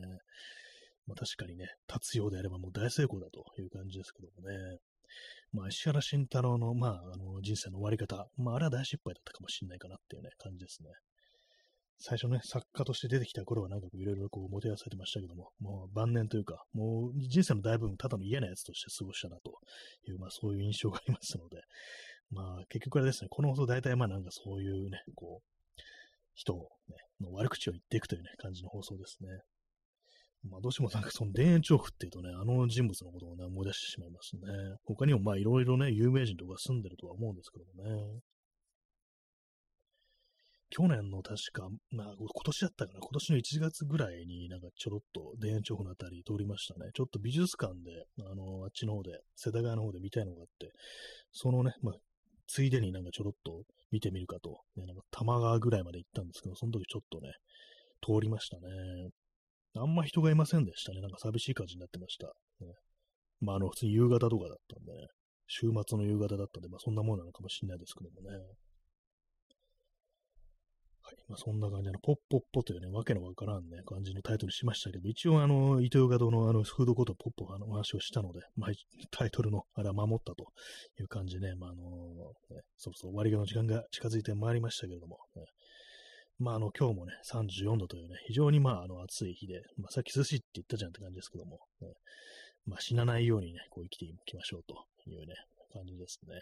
まあ確かにね、立つようであればもう大成功だという感じですけどもね。まあ石原慎太郎の、まあ、あの人生の終わり方、まああれは大失敗だったかもしれないかなっていうね、感じですね。最初ね、作家として出てきた頃はなんかいろいろこう、もてあされてましたけども、もう晩年というか、もう人生の大部分ただの嫌なやつとして過ごしたなという、まあそういう印象がありますので、まあ結局あれですね、この放送大体まあなんかそういうね、こう、人をね、の悪口を言っていくというね、感じの放送ですね。まあどうしてもなんかその田園調布っていうとね、あの人物のことをね、思い出してしまいますね。他にもまあいろいろね、有名人とか住んでるとは思うんですけどもね。去年の確か、まあ、今年だったかな、今年の1月ぐらいになんかちょろっと田園調布のあたり通りましたね。ちょっと美術館で、あの、あっちの方で、世田谷の方で見たいのがあって、そのね、まあ、ついでになんかちょろっと見てみるかと、ね、なんか玉川ぐらいまで行ったんですけど、その時ちょっとね、通りましたね。あんま人がいませんでしたね。なんか寂しい感じになってました。ね、まあ、あの、普通に夕方とかだったんでね、週末の夕方だったんで、まあそんなもんなのかもしれないですけどもね。まあ、そんな感じの、ポッポッポというね、わけのわからんね、感じのタイトルしましたけど、一応あの、伊藤ヨガ堂のあの、フードコートポッポの話をしたので、まあ、タイトルのあれは守ったという感じで、ね、まあ、あのね、そろそろ終わりの時間が近づいてまいりましたけれども、ね、まあ、あの、今日もね、34度というね、非常にまあ、あの、暑い日で、まあ、さっき涼しいって言ったじゃんって感じですけども、ね、まあ、死なないようにね、こう生きていきましょうというね、感じですね。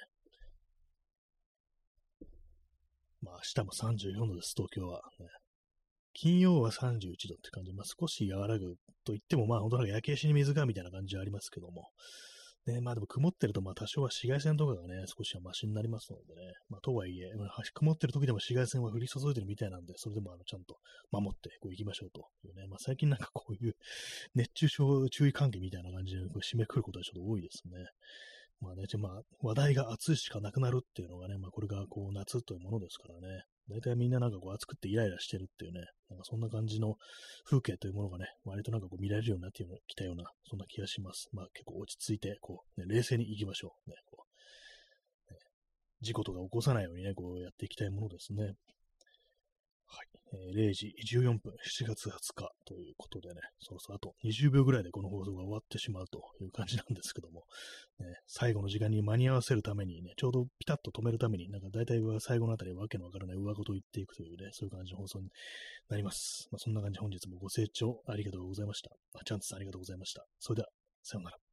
まあ明日も34度です、東京は、ね。金曜は31度って感じ、まあ少し和らぐと言っても、まあ本当なんか焼け石に水がみたいな感じはありますけども。ね、まあでも曇ってると、まあ多少は紫外線とかがね、少しはマシになりますのでね。まあとはいえ、まあ、曇ってる時でも紫外線は降り注いでるみたいなんで、それでもあのちゃんと守ってこう行きましょうというね。まあ最近なんかこういう 熱中症注意喚起みたいな感じでこう締めくくることはちょっと多いですね。まあね、まあ、話題が熱いしかなくなるっていうのがね、まあこれがこう夏というものですからね、大体みんななんかこう暑くてイライラしてるっていうね、なんかそんな感じの風景というものがね、割となんかこう見られるようになってきたような、そんな気がします。まあ結構落ち着いて、こう、ね、冷静に行きましょう。ね、こう、ね、事故とか起こさないようにね、こうやっていきたいものですね。はい。えー0時14分、7月20日ということでね、そろそろあと20秒ぐらいでこの放送が終わってしまうという感じなんですけども、ね、最後の時間に間に合わせるためにね、ちょうどピタッと止めるために、なんか大体は最後のあたりわけのわからない上事を言っていくというね、そういう感じの放送になります。まあ、そんな感じで本日もご清聴ありがとうございました。チャンツさんありがとうございました。それでは、さようなら。